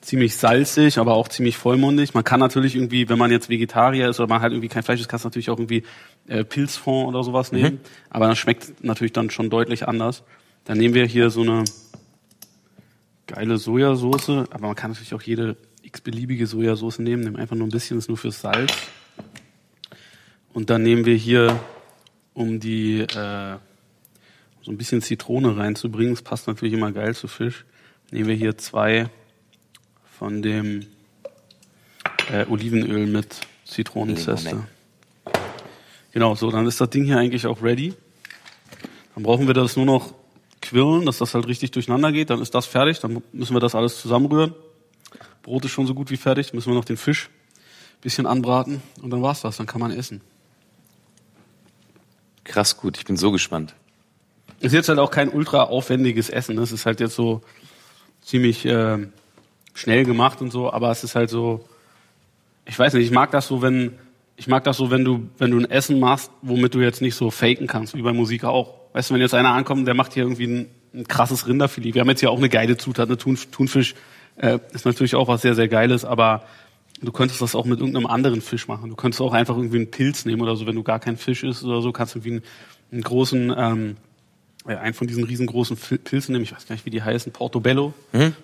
ziemlich salzig, aber auch ziemlich vollmundig. Man kann natürlich irgendwie, wenn man jetzt Vegetarier ist oder man halt irgendwie kein Fleisch isst, kann es natürlich auch irgendwie äh, Pilzfond oder sowas nehmen. Aber das schmeckt natürlich dann schon deutlich anders. Dann nehmen wir hier so eine geile Sojasauce, aber man kann natürlich auch jede x-beliebige Sojasauce nehmen. Nehmen einfach nur ein bisschen, ist nur fürs Salz. Und dann nehmen wir hier, um die äh, so ein bisschen Zitrone reinzubringen, das passt natürlich immer geil zu Fisch, nehmen wir hier zwei von dem äh, Olivenöl mit Zitronenzeste. Genau, so, dann ist das Ding hier eigentlich auch ready. Dann brauchen wir das nur noch quirlen, dass das halt richtig durcheinander geht. Dann ist das fertig. Dann müssen wir das alles zusammenrühren. Brot ist schon so gut wie fertig. Müssen wir noch den Fisch ein bisschen anbraten und dann war's das. Dann kann man essen. Krass gut, ich bin so gespannt. Ist jetzt halt auch kein ultra aufwendiges Essen. ne? Es ist halt jetzt so ziemlich äh, schnell gemacht und so, aber es ist halt so, ich weiß nicht, ich mag das so, wenn ich mag das so, wenn du wenn du ein Essen machst, womit du jetzt nicht so faken kannst, wie bei Musik auch. Weißt du, wenn jetzt einer ankommt, der macht hier irgendwie ein, ein krasses Rinderfilet. Wir haben jetzt hier auch eine geile Zutat, eine Thun, Thunfisch äh, ist natürlich auch was sehr sehr geiles, aber du könntest das auch mit irgendeinem anderen Fisch machen. Du könntest auch einfach irgendwie einen Pilz nehmen oder so, wenn du gar kein Fisch isst oder so, kannst du irgendwie einen, einen großen ähm, äh, einen von diesen riesengroßen Pilzen nehmen, ich weiß gar nicht, wie die heißen, Portobello.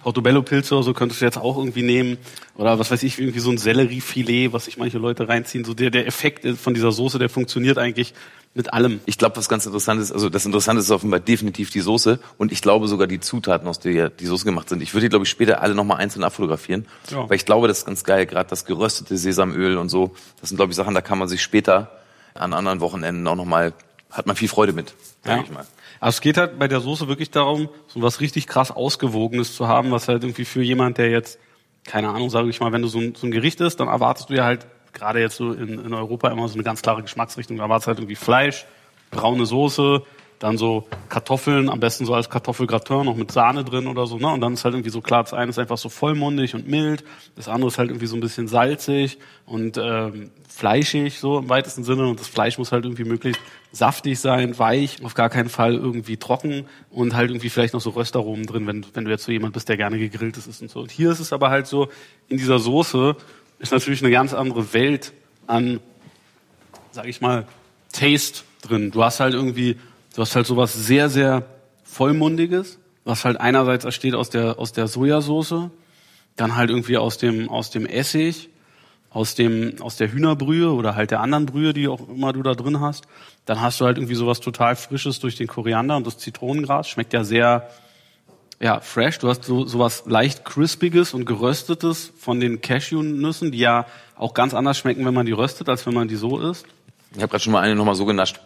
Portobello-Pilze oder so könntest du jetzt auch irgendwie nehmen. Oder was weiß ich, irgendwie so ein Selleriefilet, was sich manche Leute reinziehen. So der, der Effekt von dieser Soße, der funktioniert eigentlich mit allem. Ich glaube, was ganz interessant ist, also das Interessante ist offenbar definitiv die Soße und ich glaube sogar die Zutaten, aus der die Soße gemacht sind. Ich würde die, glaube ich, später alle nochmal einzeln abfotografieren, Ja. weil ich glaube, das ist ganz geil, gerade das geröstete Sesamöl und so. Das sind, glaube ich, Sachen, da kann man sich später an anderen Wochenenden auch nochmal, hat man viel Freude mit, sag Ja. ich mal. Also es geht halt bei der Soße wirklich darum, so was richtig krass Ausgewogenes zu haben, was halt irgendwie für jemand, der jetzt, keine Ahnung, sage ich mal, wenn du so ein, so ein Gericht isst, dann erwartest du ja halt gerade jetzt so in, in Europa immer so eine ganz klare Geschmacksrichtung. Du erwartest halt irgendwie Fleisch, braune Soße, dann so Kartoffeln, am besten so als Kartoffelgratin, noch mit Sahne drin oder so, ne? Und dann ist halt irgendwie so klar, das eine ist einfach so vollmundig und mild, das andere ist halt irgendwie so ein bisschen salzig und ähm, fleischig, so im weitesten Sinne. Und das Fleisch muss halt irgendwie möglichst saftig sein, weich, auf gar keinen Fall irgendwie trocken und halt irgendwie vielleicht noch so Röstaromen drin, wenn, wenn du jetzt so jemand bist, der gerne gegrillt ist und so. Und hier ist es aber halt so, in dieser Soße ist natürlich eine ganz andere Welt an sag ich mal, Taste drin. Du hast halt irgendwie, du hast halt sowas sehr, sehr vollmundiges, was halt einerseits entsteht aus der, aus der Sojasauce, dann halt irgendwie aus dem, aus dem Essig, aus dem, aus der Hühnerbrühe oder halt der anderen Brühe, die auch immer du da drin hast. Dann hast du halt irgendwie sowas total Frisches durch den Koriander und das Zitronengras. Schmeckt ja sehr, ja, fresh. Du hast so sowas leicht crispiges und geröstetes von den Cashewnüssen, die ja auch ganz anders schmecken, wenn man die röstet, als wenn man die so isst. Ich habe gerade schon mal eine nochmal so genascht.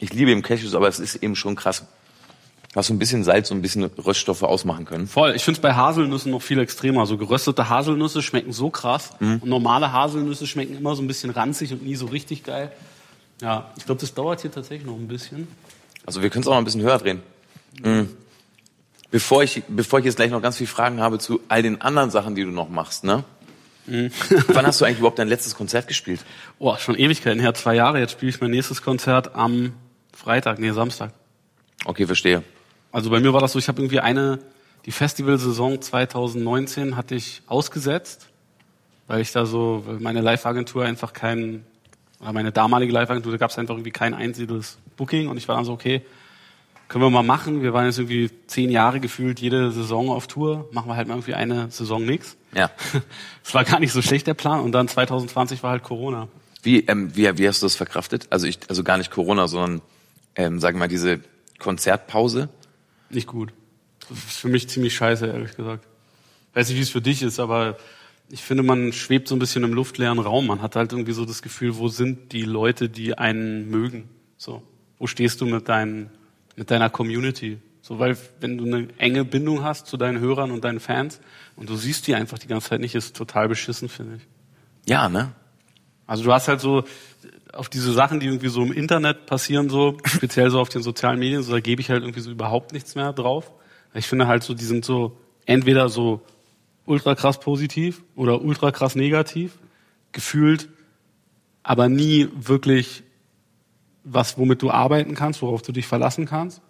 Ich liebe eben Cashews, aber es ist eben schon krass, was so ein bisschen Salz und ein bisschen Röststoffe ausmachen können. Voll. Ich finde es bei Haselnüssen noch viel extremer. So geröstete Haselnüsse schmecken so krass und normale Haselnüsse schmecken immer so ein bisschen ranzig und nie so richtig geil. Ja, ich glaube, das dauert hier tatsächlich noch ein bisschen. Also wir können es auch noch ein bisschen höher drehen. Mhm. Bevor ich, bevor ich jetzt gleich noch ganz viele Fragen habe zu all den anderen Sachen, die du noch machst, ne? Wann hast du eigentlich überhaupt dein letztes Konzert gespielt? Oh, schon Ewigkeiten her, zwei Jahre. Jetzt spiele ich mein nächstes Konzert am Freitag, nee, Samstag. Okay, verstehe. Also bei mir war das so, ich habe irgendwie eine, die Festivalsaison 2019 hatte ich ausgesetzt, weil ich da so, weil meine Live-Agentur einfach kein, oder meine damalige Live-Agentur, da gab es einfach irgendwie kein einziges Booking und ich war dann so, okay, können wir mal machen. Wir waren jetzt irgendwie zehn Jahre gefühlt jede Saison auf Tour, machen wir halt mal irgendwie eine Saison nix. Ja. Das war gar nicht so schlecht der Plan und dann 2020 war halt Corona. Wie, ähm, wie, wie hast du das verkraftet? Also ich, also gar nicht Corona, sondern ähm, sagen wir mal diese Konzertpause. Nicht gut. Für mich ziemlich scheiße, ehrlich gesagt. Weiß nicht, wie es für dich ist, aber ich finde, man schwebt so ein bisschen im luftleeren Raum. Man hat halt irgendwie so das Gefühl, wo sind die Leute, die einen mögen? So, wo stehst du mit, deinen, mit deiner Community? So, weil wenn du eine enge Bindung hast zu deinen Hörern und deinen Fans und du siehst die einfach die ganze Zeit nicht, ist total beschissen, finde ich. Ja, ne? Also du hast halt so auf diese Sachen, die irgendwie so im Internet passieren, so speziell so auf den sozialen Medien, so da gebe ich halt irgendwie so überhaupt nichts mehr drauf. Ich finde halt so, die sind so entweder so ultra krass positiv oder ultra krass negativ, gefühlt, aber nie wirklich was, womit du arbeiten kannst, worauf du dich verlassen kannst.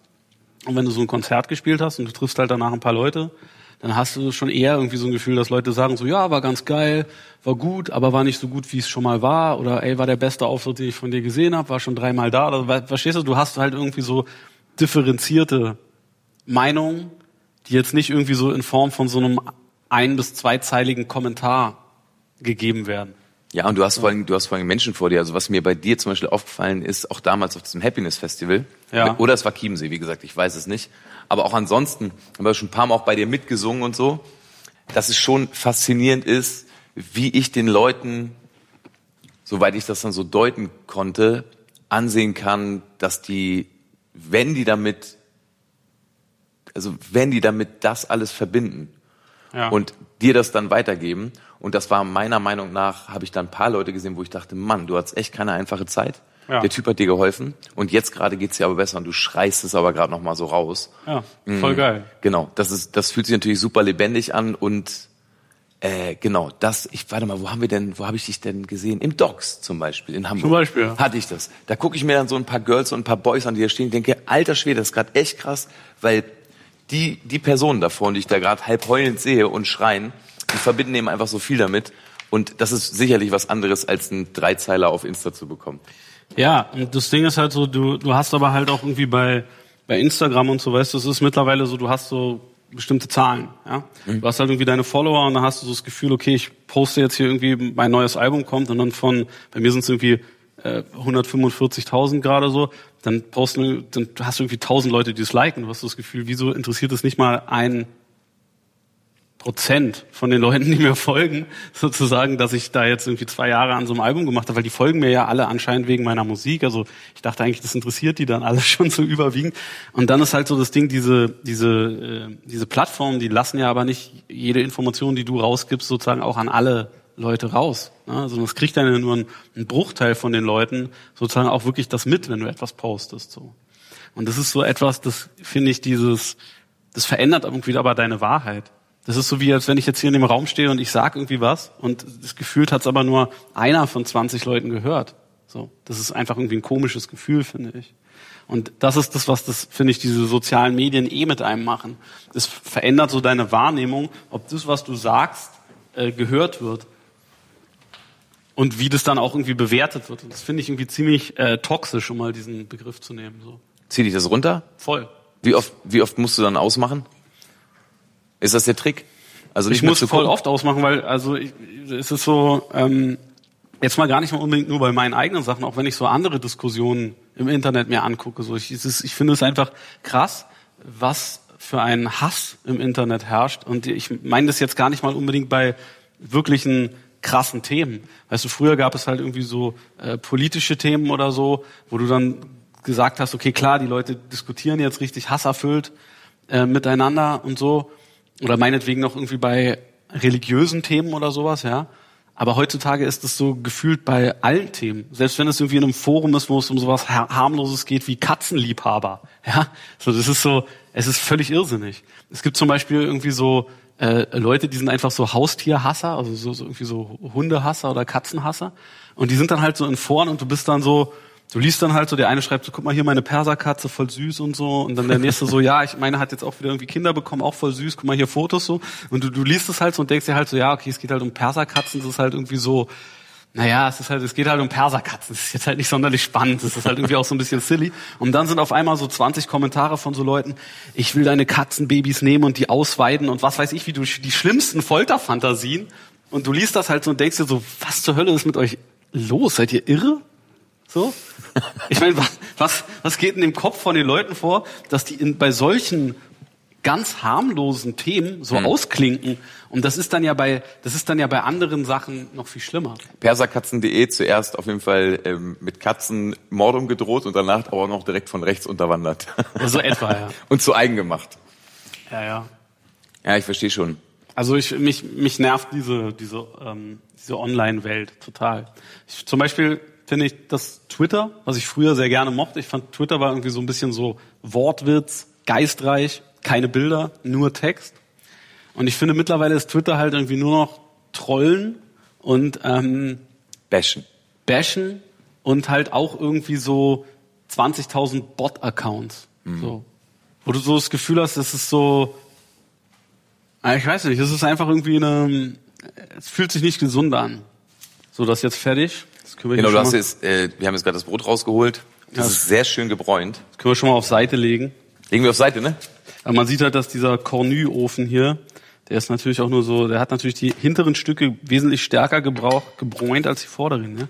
Und wenn du so ein Konzert gespielt hast und du triffst halt danach ein paar Leute, dann hast du schon eher irgendwie so ein Gefühl, dass Leute sagen so, ja, war ganz geil, war gut, aber war nicht so gut, wie es schon mal war. Oder ey, war der beste Auftritt, den ich von dir gesehen habe, war schon dreimal da. Oder, verstehst du, du hast halt irgendwie so differenzierte Meinungen, die jetzt nicht irgendwie so in Form von so einem ein- bis zweizeiligen Kommentar gegeben werden. Ja, und du hast vor allem, du hast vor allem Menschen vor dir. Also was mir bei dir zum Beispiel aufgefallen ist, auch damals auf diesem Happiness Festival, Ja. oder es war Chiemsee, wie gesagt, ich weiß es nicht. Aber auch ansonsten haben wir schon ein paar Mal auch bei dir mitgesungen und so, dass es schon faszinierend ist, wie ich den Leuten, soweit ich das dann so deuten konnte, ansehen kann, dass die, wenn die damit, also wenn die damit das alles verbinden, Ja. und dir das dann weitergeben. Und das war meiner Meinung nach, habe ich dann ein paar Leute gesehen, wo ich dachte, Mann, du hattest echt keine einfache Zeit. Ja. Der Typ hat dir geholfen und jetzt gerade geht's dir aber besser und du schreist es aber gerade noch mal so raus. ja, voll geil. Genau, das ist, das fühlt sich natürlich super lebendig an und äh, genau, das, ich warte mal, wo haben wir denn, wo habe ich dich denn gesehen? Im Docks zum Beispiel in Hamburg. Zum Beispiel, ja. hatte ich das. Da gucke ich mir dann so ein paar Girls und ein paar Boys an, die hier stehen, und denke, alter Schwede, das ist gerade echt krass, weil die die Personen davor, die ich da gerade halb heulend sehe und schreien, die verbinden eben einfach so viel damit. Und das ist sicherlich was anderes, als einen Dreizeiler auf Insta zu bekommen. Ja, und das Ding ist halt so, du, du hast aber halt auch irgendwie bei, bei Instagram und so, weißt du, es ist mittlerweile so, du hast so bestimmte Zahlen, ja. Du hast halt irgendwie deine Follower und dann hast du so das Gefühl, okay, ich poste jetzt hier irgendwie, mein neues Album kommt und dann von, bei mir sind es irgendwie äh, 145.000 gerade so, dann posten, dann hast du irgendwie 1000 Leute, die es liken. Du hast das Gefühl, wieso interessiert es nicht mal ein Prozent von den Leuten, die mir folgen, sozusagen, dass ich da jetzt irgendwie zwei Jahre an so einem Album gemacht habe, weil die folgen mir ja alle anscheinend wegen meiner Musik. Also ich dachte eigentlich, das interessiert die dann alle schon so überwiegend. Und dann ist halt so das Ding, diese diese äh, diese Plattformen, die lassen ja aber nicht jede Information, die du rausgibst, sozusagen auch an alle Leute raus. Ne? Also das kriegt dann ja nur ein, ein Bruchteil von den Leuten sozusagen auch wirklich das mit, wenn du etwas postest. So. Und das ist so etwas, das finde ich dieses, das verändert irgendwie aber deine Wahrheit. Das ist so wie, als wenn ich jetzt hier in dem Raum stehe und ich sage irgendwie was und das Gefühl hat es aber nur einer von 20 Leuten gehört. So, das ist einfach irgendwie ein komisches Gefühl, finde ich. Und das ist das, was das, finde ich, diese sozialen Medien eh mit einem machen. Das verändert so deine Wahrnehmung, ob das, was du sagst, äh, gehört wird. Und wie das dann auch irgendwie bewertet wird. Und das finde ich irgendwie ziemlich äh, toxisch, um mal diesen Begriff zu nehmen. So. Zieh dich das runter? Voll. Wie oft, wie oft musst du dann ausmachen? Ist das der Trick? Also Ich muss voll oft ausmachen, weil also ich, es ist so ähm, jetzt mal gar nicht mal unbedingt nur bei meinen eigenen Sachen, auch wenn ich so andere Diskussionen im Internet mir angucke. So ich, ist, ich finde es einfach krass, was für ein Hass im Internet herrscht. Und ich meine das jetzt gar nicht mal unbedingt bei wirklichen krassen Themen. Weißt du, früher gab es halt irgendwie so äh, politische Themen oder so, wo du dann gesagt hast, okay, klar, die Leute diskutieren jetzt richtig hasserfüllt äh, miteinander und so. Oder meinetwegen noch irgendwie bei religiösen Themen oder sowas, ja. Aber heutzutage ist es so gefühlt bei allen Themen. Selbst wenn es irgendwie in einem Forum ist, wo es um sowas har- harmloses geht wie Katzenliebhaber, ja. So, das ist so, es ist völlig irrsinnig. Es gibt zum Beispiel irgendwie so äh, Leute, die sind einfach so Haustierhasser, also so, so irgendwie so Hundehasser oder Katzenhasser. Und die sind dann halt so in Foren und du bist dann so, du liest dann halt so, der eine schreibt so, guck mal hier meine Perserkatze, voll süß und so. Und dann der nächste so, ja, ich meine, hat jetzt auch wieder irgendwie Kinder bekommen, auch voll süß, guck mal hier Fotos so. Und du, du liest es halt so und denkst dir halt so, ja, okay, es geht halt um Perserkatzen, das ist halt irgendwie so, naja, es ist halt, es geht halt um Perserkatzen. Es ist jetzt halt nicht sonderlich spannend. Es ist halt irgendwie auch so ein bisschen silly. Und dann sind auf einmal so 20 Kommentare von so Leuten, ich will deine Katzenbabys nehmen und die ausweiden und was weiß ich, wie du die schlimmsten Folterfantasien. Und du liest das halt so und denkst dir so, was zur Hölle ist mit euch los? Seid ihr irre? So? Ich meine, was, was, was geht in dem Kopf von den Leuten vor, dass die in, bei solchen ganz harmlosen Themen so ausklinken? Und das ist dann ja bei, das ist dann ja bei anderen Sachen noch viel schlimmer. Perserkatzen.de zuerst auf jeden Fall ähm, mit Katzen Mordung gedroht und danach aber auch noch direkt von rechts unterwandert. So etwa, ja. und zu eigen gemacht. Ja, ja. Ja, ich verstehe schon. Also ich, mich, mich nervt diese, diese, ähm, diese Online-Welt total. Ich, zum Beispiel finde ich das Twitter, was ich früher sehr gerne mochte. Ich fand Twitter war irgendwie so ein bisschen so Wortwitz, geistreich, keine Bilder, nur Text. Und ich finde mittlerweile ist Twitter halt irgendwie nur noch Trollen und ähm, Bashen. Bashen und halt auch irgendwie so 20.000 Bot-Accounts. So. Wo du so das Gefühl hast, es ist so, Ah, ich weiß nicht, es ist einfach irgendwie eine, es fühlt sich nicht gesund an. So, das ist jetzt fertig. Das können wir, Genau, du hast jetzt, äh, wir haben jetzt gerade das Brot rausgeholt. Das Ja. ist sehr schön gebräunt. das können wir schon mal auf Seite legen. Legen wir auf Seite, ne? Aber man sieht halt, dass dieser Cornu-Ofen hier, der ist natürlich auch nur so, der hat natürlich die hinteren Stücke wesentlich stärker gebraucht, gebräunt als die vorderen. Ne?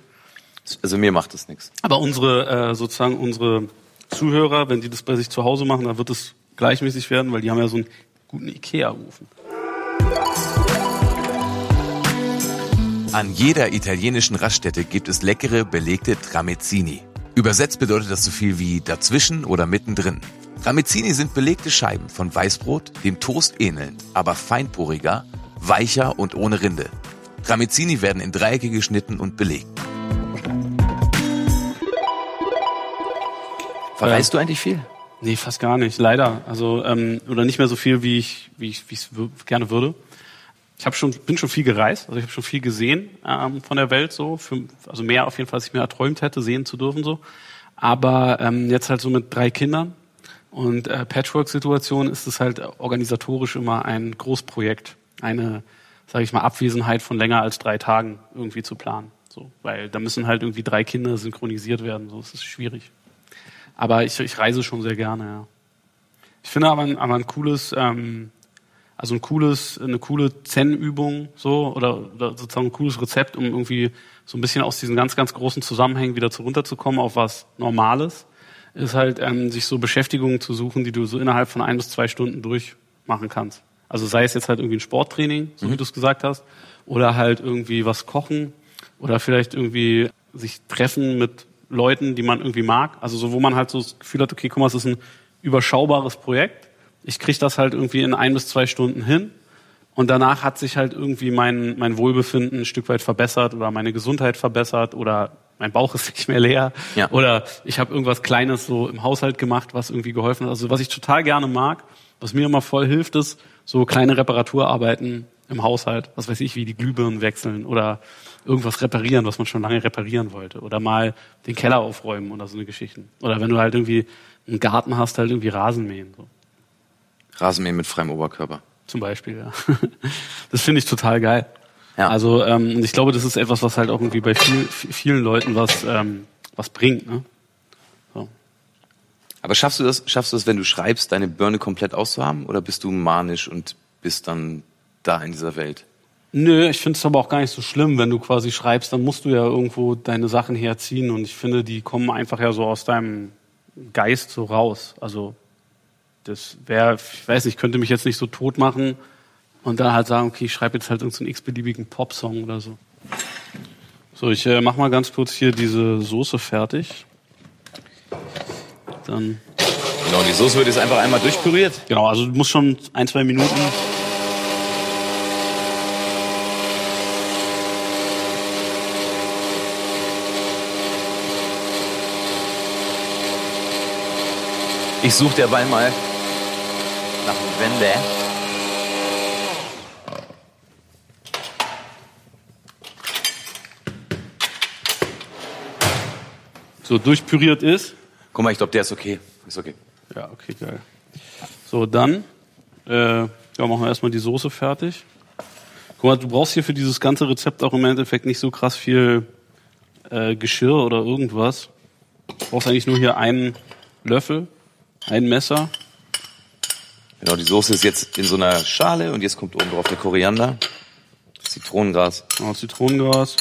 Also mir macht das nichts. Aber unsere, äh, sozusagen unsere Zuhörer, wenn die das bei sich zu Hause machen, dann wird es gleichmäßig werden, weil die haben ja so einen guten Ikea-Ofen. An jeder italienischen Raststätte gibt es leckere, belegte Tramezzini. Übersetzt bedeutet das so viel wie dazwischen oder mittendrin. Tramezzini sind belegte Scheiben von Weißbrot, dem Toast ähneln, aber feinporiger, weicher und ohne Rinde. Tramezzini werden in Dreiecke geschnitten und belegt. Verreist du eigentlich viel? Nee, fast gar nicht, leider. Also ähm, oder nicht mehr so viel, wie ich ich wie ich es gerne würde. Ich habe schon bin schon viel gereist, also ich habe schon viel gesehen ähm, von der Welt so, für, also mehr auf jeden Fall, als ich mir erträumt hätte, sehen zu dürfen so. Aber ähm, jetzt halt so mit drei Kindern und äh, Patchwork-Situation ist es halt organisatorisch immer ein Großprojekt, eine, sage ich mal, Abwesenheit von länger als drei Tagen irgendwie zu planen. So, weil da müssen halt irgendwie drei Kinder synchronisiert werden. So, es ist schwierig. Aber ich, ich reise schon sehr gerne, ja. Ich finde aber, ein- aber ein cooles, ähm, also ein cooles, eine coole Zen-Übung so oder, oder sozusagen ein cooles Rezept, um irgendwie so ein bisschen aus diesen ganz, ganz großen Zusammenhängen wieder zu runterzukommen auf was Normales, ist halt, ähm, sich so Beschäftigungen zu suchen, die du so innerhalb von ein bis zwei Stunden durchmachen kannst. Also sei es jetzt halt irgendwie ein Sporttraining, so wie du es gesagt hast, oder halt irgendwie was kochen oder vielleicht irgendwie sich treffen mit Leuten, die man irgendwie mag. Also so, wo man halt so das Gefühl hat, okay, guck mal, es ist ein überschaubares Projekt. Ich kriege das halt irgendwie in ein bis zwei Stunden hin. Und danach hat sich halt irgendwie mein, mein Wohlbefinden ein Stück weit verbessert oder meine Gesundheit verbessert oder mein Bauch ist nicht mehr leer. Ja. Oder ich habe irgendwas Kleines so im Haushalt gemacht, was irgendwie geholfen hat. Also was ich total gerne mag, was mir immer voll hilft, ist so kleine Reparaturarbeiten im Haushalt. Was weiß ich, wie die Glühbirnen wechseln oder irgendwas reparieren, was man schon lange reparieren wollte. Oder mal den Keller aufräumen oder so eine Geschichten. Oder wenn du halt irgendwie einen Garten hast, halt irgendwie Rasen mähen. So. Rasenmähen mit freiem Oberkörper. Zum Beispiel, ja. Das finde ich total geil. Ja. Also, ähm, ich glaube, das ist etwas, was halt auch irgendwie bei viel, vielen Leuten was, ähm, was bringt. Ne? So. Aber schaffst du das, schaffst du das, wenn du schreibst, deine Birne komplett auszuhaben? Oder bist du manisch und bist dann da in dieser Welt? Nö, ich finde es aber auch gar nicht so schlimm, wenn du quasi schreibst, dann musst du ja irgendwo deine Sachen herziehen und ich finde, die kommen einfach ja so aus deinem Geist so raus. Also das wäre, ich weiß nicht, ich könnte mich jetzt nicht so tot machen und dann halt sagen, okay, ich schreibe jetzt halt irgendeinen x-beliebigen Popsong oder so. So, ich äh, mach mal ganz kurz hier diese Soße fertig. Dann, Genau, die Soße wird jetzt einfach einmal durchpüriert. genau, also du musst schon ein, zwei Minuten Ich suche derweil mal nach dem Wende. so durchpüriert ist. Guck mal, ich glaube, der ist okay. Ist okay. Ja, okay, geil. So, dann äh, ja, machen wir erstmal die Soße fertig. Guck mal, du brauchst hier für dieses ganze Rezept auch im Endeffekt nicht so krass viel äh, Geschirr oder irgendwas. Du brauchst eigentlich nur hier einen Löffel, ein Messer. Genau, die Soße ist jetzt in so einer Schale und jetzt kommt oben drauf der Koriander, Zitronengras. Genau, Zitronengras.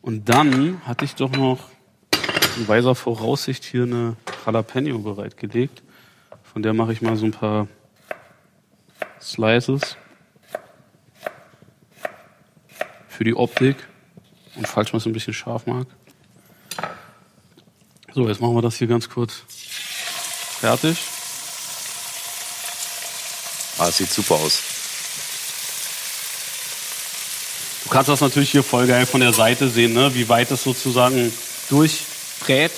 Und dann hatte ich doch noch in weiser Voraussicht hier eine Jalapeno bereitgelegt. Von der mache ich mal so ein paar Slices für die Optik und falls man es ein bisschen scharf mag. So, jetzt machen wir das hier ganz kurz fertig. Ah, es sieht super aus. Du kannst das natürlich hier voll geil von der Seite sehen, ne? wie weit es sozusagen durchbrät.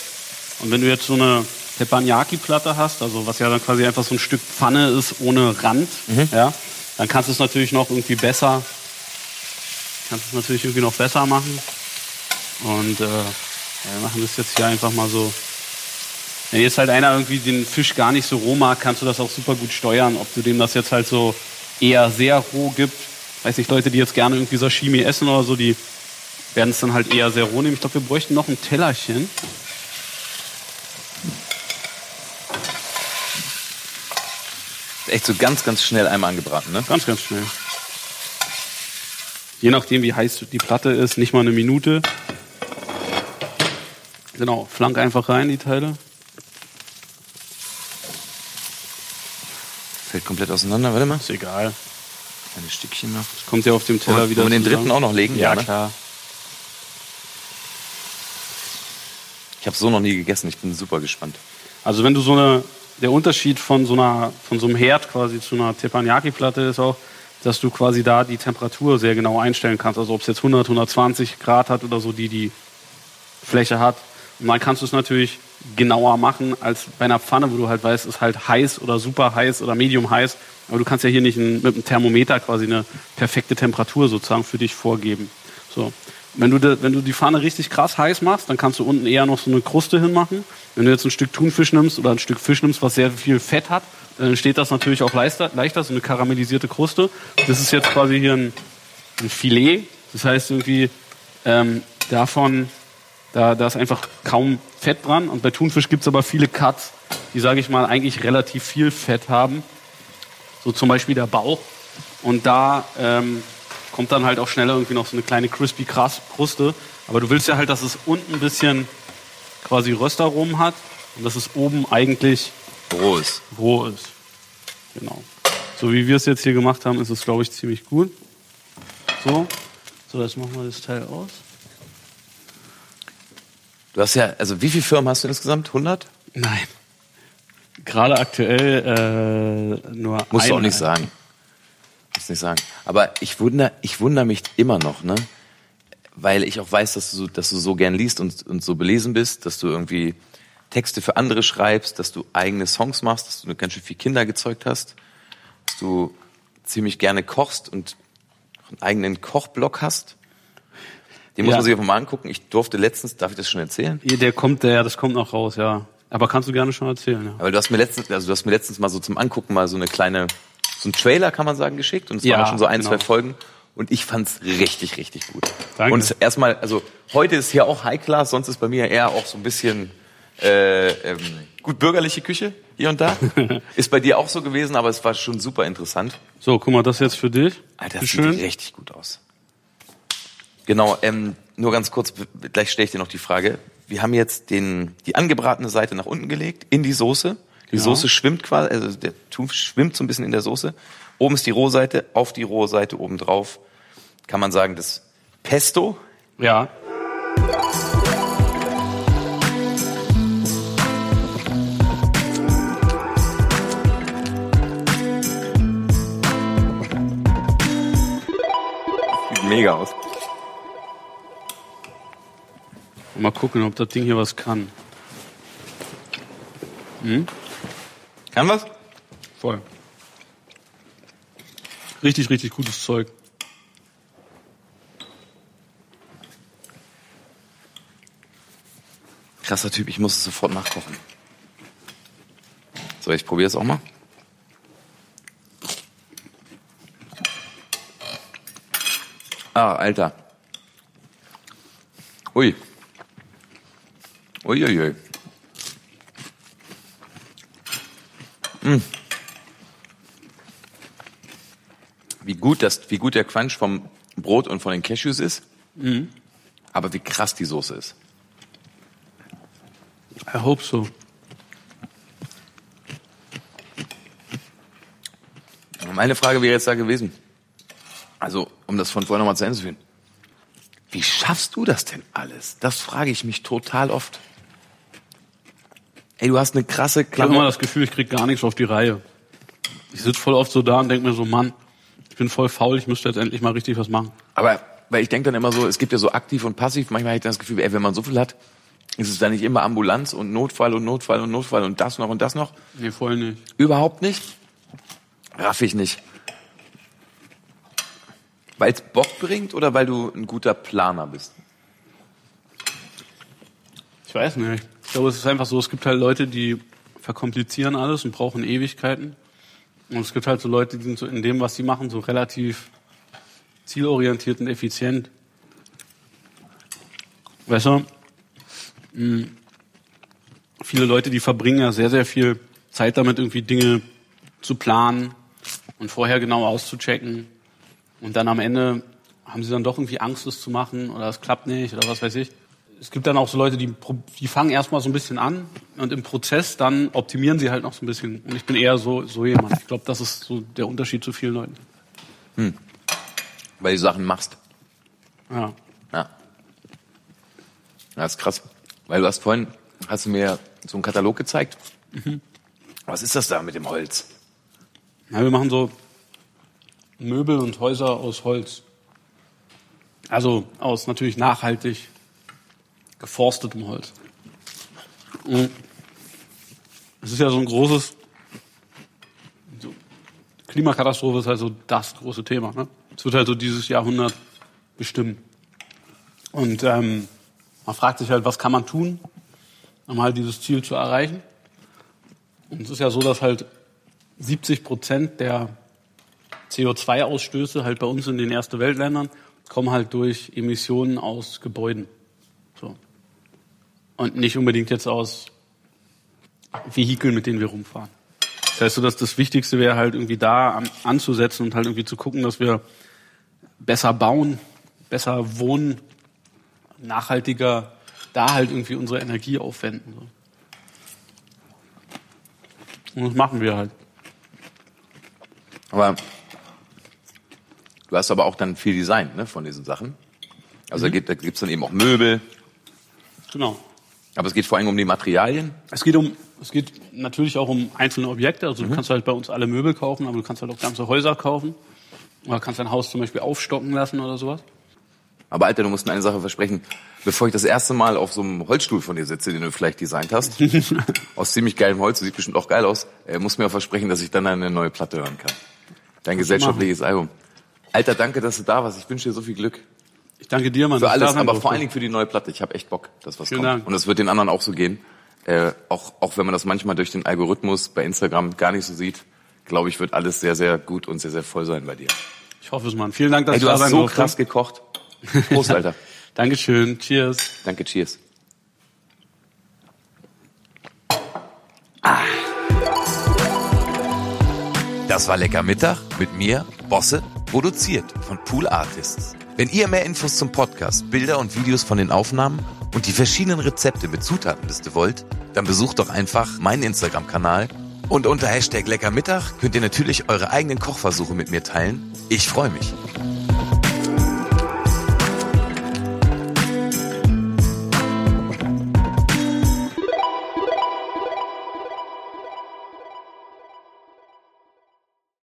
Und wenn du jetzt so eine Teppanyaki-Platte hast, also was ja dann quasi einfach so ein Stück Pfanne ist ohne Rand, ja, dann kannst du es natürlich noch irgendwie besser, kannst es natürlich irgendwie noch besser machen. Und äh, wir machen das jetzt hier einfach mal so. Wenn jetzt halt einer irgendwie den Fisch gar nicht so roh mag, kannst du das auch super gut steuern, ob du dem das jetzt halt so eher sehr roh gibt. Weiß nicht, Leute, die jetzt gerne irgendwie Sashimi essen oder so, die werden es dann halt eher sehr roh nehmen. Ich glaube, wir bräuchten noch ein Tellerchen. Echt so ganz, ganz schnell einmal angebraten, ne? Ganz, ganz schnell. Je nachdem, wie heiß die Platte ist, nicht mal eine Minute. Genau, flank einfach rein, die Teile. Fällt komplett auseinander, warte mal. Ist egal. Kleine Stückchen noch. Kommt ja auf dem Teller Wollen wieder wir den dritten auch noch legen? Ja, ne? klar. Ich habe so noch nie gegessen, ich bin super gespannt. Also wenn du so eine, der Unterschied von so einer, von so einem Herd quasi zu einer Teppanyaki-Platte ist auch, dass du quasi da die Temperatur sehr genau einstellen kannst. Also ob es jetzt 100, 120 Grad hat oder so, die die Fläche hat. Und dann kannst du es natürlich genauer machen als bei einer Pfanne, wo du halt weißt, ist halt heiß oder super heiß oder medium heiß. Aber du kannst ja hier nicht ein, mit einem Thermometer quasi eine perfekte Temperatur sozusagen für dich vorgeben. So. Wenn du, de, wenn du die Pfanne richtig krass heiß machst, dann kannst du unten eher noch so eine Kruste hinmachen. Wenn du jetzt ein Stück Thunfisch nimmst oder ein Stück Fisch nimmst, was sehr viel Fett hat, dann steht das natürlich auch leichter, leichter so eine karamellisierte Kruste. Das ist jetzt quasi hier ein, ein Filet. Das heißt irgendwie ähm, davon, da, da ist einfach kaum Fett dran. Und bei Thunfisch gibt's aber viele Cuts, die, sage ich mal, eigentlich relativ viel Fett haben. So zum Beispiel der Bauch. Und da ähm, kommt dann halt auch schneller irgendwie noch so eine kleine crispy Kruste. Aber du willst ja halt, dass es unten ein bisschen quasi Röstaromen hat und dass es oben eigentlich Roh ist. roh ist. Genau. So wie wir es jetzt hier gemacht haben, ist es, glaube ich, ziemlich gut. So. So, jetzt machen wir das Teil aus. Du hast ja, also wie viele Firmen hast du insgesamt? 100? Nein. Gerade aktuell äh, nur Musst du auch nicht sagen. Musst nicht sagen. Aber ich wundere, ich wundere mich immer noch, ne? Weil ich auch weiß, dass du, so- dass du so gern liest und, und so belesen bist, dass du irgendwie Texte für andere schreibst, dass du eigene Songs machst, dass du ganz schön viel Kinder gezeugt hast, dass du ziemlich gerne kochst und einen eigenen Kochblog hast. Den muss Ja. man sich einfach mal angucken. Ich durfte letztens, darf ich das schon erzählen? Hier, der kommt, der, das kommt noch raus, ja. Aber kannst du gerne schon erzählen, ja. Aber du hast mir letztens, also du hast mir letztens mal so zum Angucken mal so eine kleine, so ein Trailer kann man sagen geschickt und es Ja, waren schon so ein, genau. zwei Folgen und ich fand's richtig, richtig gut. Danke. Und es erstmal, also heute ist hier auch High Class, sonst ist bei mir eher auch so ein bisschen äh, ähm, gut bürgerliche Küche hier und da. ist bei dir auch so gewesen, aber es war schon super interessant. So, guck mal, das jetzt für dich. Alter, das schön. sieht richtig gut aus. Genau, ähm, nur ganz kurz, gleich stelle ich dir noch die Frage. Wir haben jetzt den, die angebratene Seite nach unten gelegt, in die Soße. Die Ja. Soße schwimmt quasi, also der Thunfisch schwimmt so ein bisschen in der Soße. Oben ist die Rohseite, auf die rohe Seite oben drauf kann man sagen, das Pesto. Ja. Sieht mega aus. Mal gucken, ob das Ding hier was kann. Kann was? Voll. Richtig, richtig gutes Zeug. Krasser Typ, ich muss es sofort nachkochen. So, ich probiere es auch mal. Ah, Alter. Ui. Uiuiui. Mm. Wie gut, das, wie gut der Crunch vom Brot und von den Cashews ist. Aber wie krass die Soße ist. I hope so. Meine Frage wäre jetzt da gewesen, also um das von vorher nochmal zu Ende zu führen. Wie schaffst du das denn alles? Das frage ich mich total oft. Ey, du hast eine krasse Ich habe immer Klammer. das Gefühl, ich krieg gar nichts auf die Reihe. Ich sitze voll oft so da und denke mir so, Mann, ich bin voll faul, ich müsste jetzt endlich mal richtig was machen. Aber weil ich denke dann immer so, es gibt ja so aktiv und passiv. Manchmal habe ich dann das Gefühl, ey, wenn man so viel hat, Ist es da nicht immer Ambulanz und Notfall und Notfall und Notfall und das noch und das noch? Nee, voll nicht. Überhaupt nicht? Raff ich nicht. Weil es Bock bringt oder weil du ein guter Planer bist? Ich weiß nicht. Ich glaube, es ist einfach so, es gibt halt Leute, die verkomplizieren alles und brauchen Ewigkeiten. Und es gibt halt so Leute, die sind so in dem, was sie machen, so relativ zielorientiert und effizient. Weißt du, mh, viele Leute, die verbringen ja sehr, sehr viel Zeit damit, irgendwie Dinge zu planen und vorher genau auszuchecken. Und dann am Ende haben sie dann doch irgendwie Angst, es zu machen oder es klappt nicht oder was weiß ich. Es gibt dann auch so Leute, die, die fangen erstmal so ein bisschen an und im Prozess dann optimieren sie halt noch so ein bisschen. Und ich bin eher so, so jemand. Ich glaube, das ist so der Unterschied zu vielen Leuten. Weil du Sachen machst. Ja. Ja. Das ist krass. Weil du hast vorhin, hast du mir so einen Katalog gezeigt. Was ist das da mit dem Holz? Ja, wir machen so Möbel und Häuser aus Holz. Also aus natürlich nachhaltig geforstetem Holz. Es ist ja so ein großes so, Klimakatastrophe ist halt so das große Thema. Ne? Es wird halt so dieses Jahrhundert bestimmen. Und ähm, man fragt sich halt, was kann man tun, um halt dieses Ziel zu erreichen. Und es ist ja so, dass halt 70 Prozent der CO2-Ausstöße halt bei uns in den Erste Weltländern kommen halt durch Emissionen aus Gebäuden. Und nicht unbedingt jetzt aus Vehikeln, mit denen wir rumfahren. Das heißt so, dass das Wichtigste wäre halt irgendwie da an, anzusetzen und halt irgendwie zu gucken, dass wir besser bauen, besser wohnen, nachhaltiger da halt irgendwie unsere Energie aufwenden. So. Und das machen wir halt. Aber du hast aber auch dann viel Design ne, von diesen Sachen. Also da gibt es dann eben auch Möbel, Genau. Aber es geht vor allem um die Materialien. Es geht um, es geht natürlich auch um einzelne Objekte. Also du kannst halt bei uns alle Möbel kaufen, aber du kannst halt auch ganze Häuser kaufen. Oder kannst dein Haus zum Beispiel aufstocken lassen oder sowas. Aber Alter, du musst mir eine Sache versprechen. Bevor ich das erste Mal auf so einem Holzstuhl von dir sitze, den du vielleicht designt hast, aus ziemlich geilem Holz, sieht bestimmt auch geil aus, äh, musst mir auch versprechen, dass ich dann eine neue Platte hören kann. Dein gesellschaftliches Album. Alter, danke, dass du da warst. Ich wünsche dir so viel Glück. Ich danke dir, Mann. Für alles, aber vor allen Dingen für die neue Platte. Ich habe echt Bock, dass was Vielen kommt. Dank. Und es wird den anderen auch so gehen. Äh, auch, auch wenn man das manchmal durch den Algorithmus bei Instagram gar nicht so sieht, glaube ich, wird alles sehr, sehr gut und sehr, sehr voll sein bei dir. Ich hoffe es, Mann. Vielen Dank, dass Ey, du da hast so krass gekocht. Prost, Alter. Dankeschön. Cheers. Danke, cheers. Das war Lecker Mittag mit mir, Bosse, produziert von Pool Artists. Wenn ihr mehr Infos zum Podcast, Bilder und Videos von den Aufnahmen und die verschiedenen Rezepte mit Zutatenliste wollt, dann besucht doch einfach meinen Instagram-Kanal und unter Hashtag Lecker Mittag könnt ihr natürlich eure eigenen Kochversuche mit mir teilen. Ich freue mich.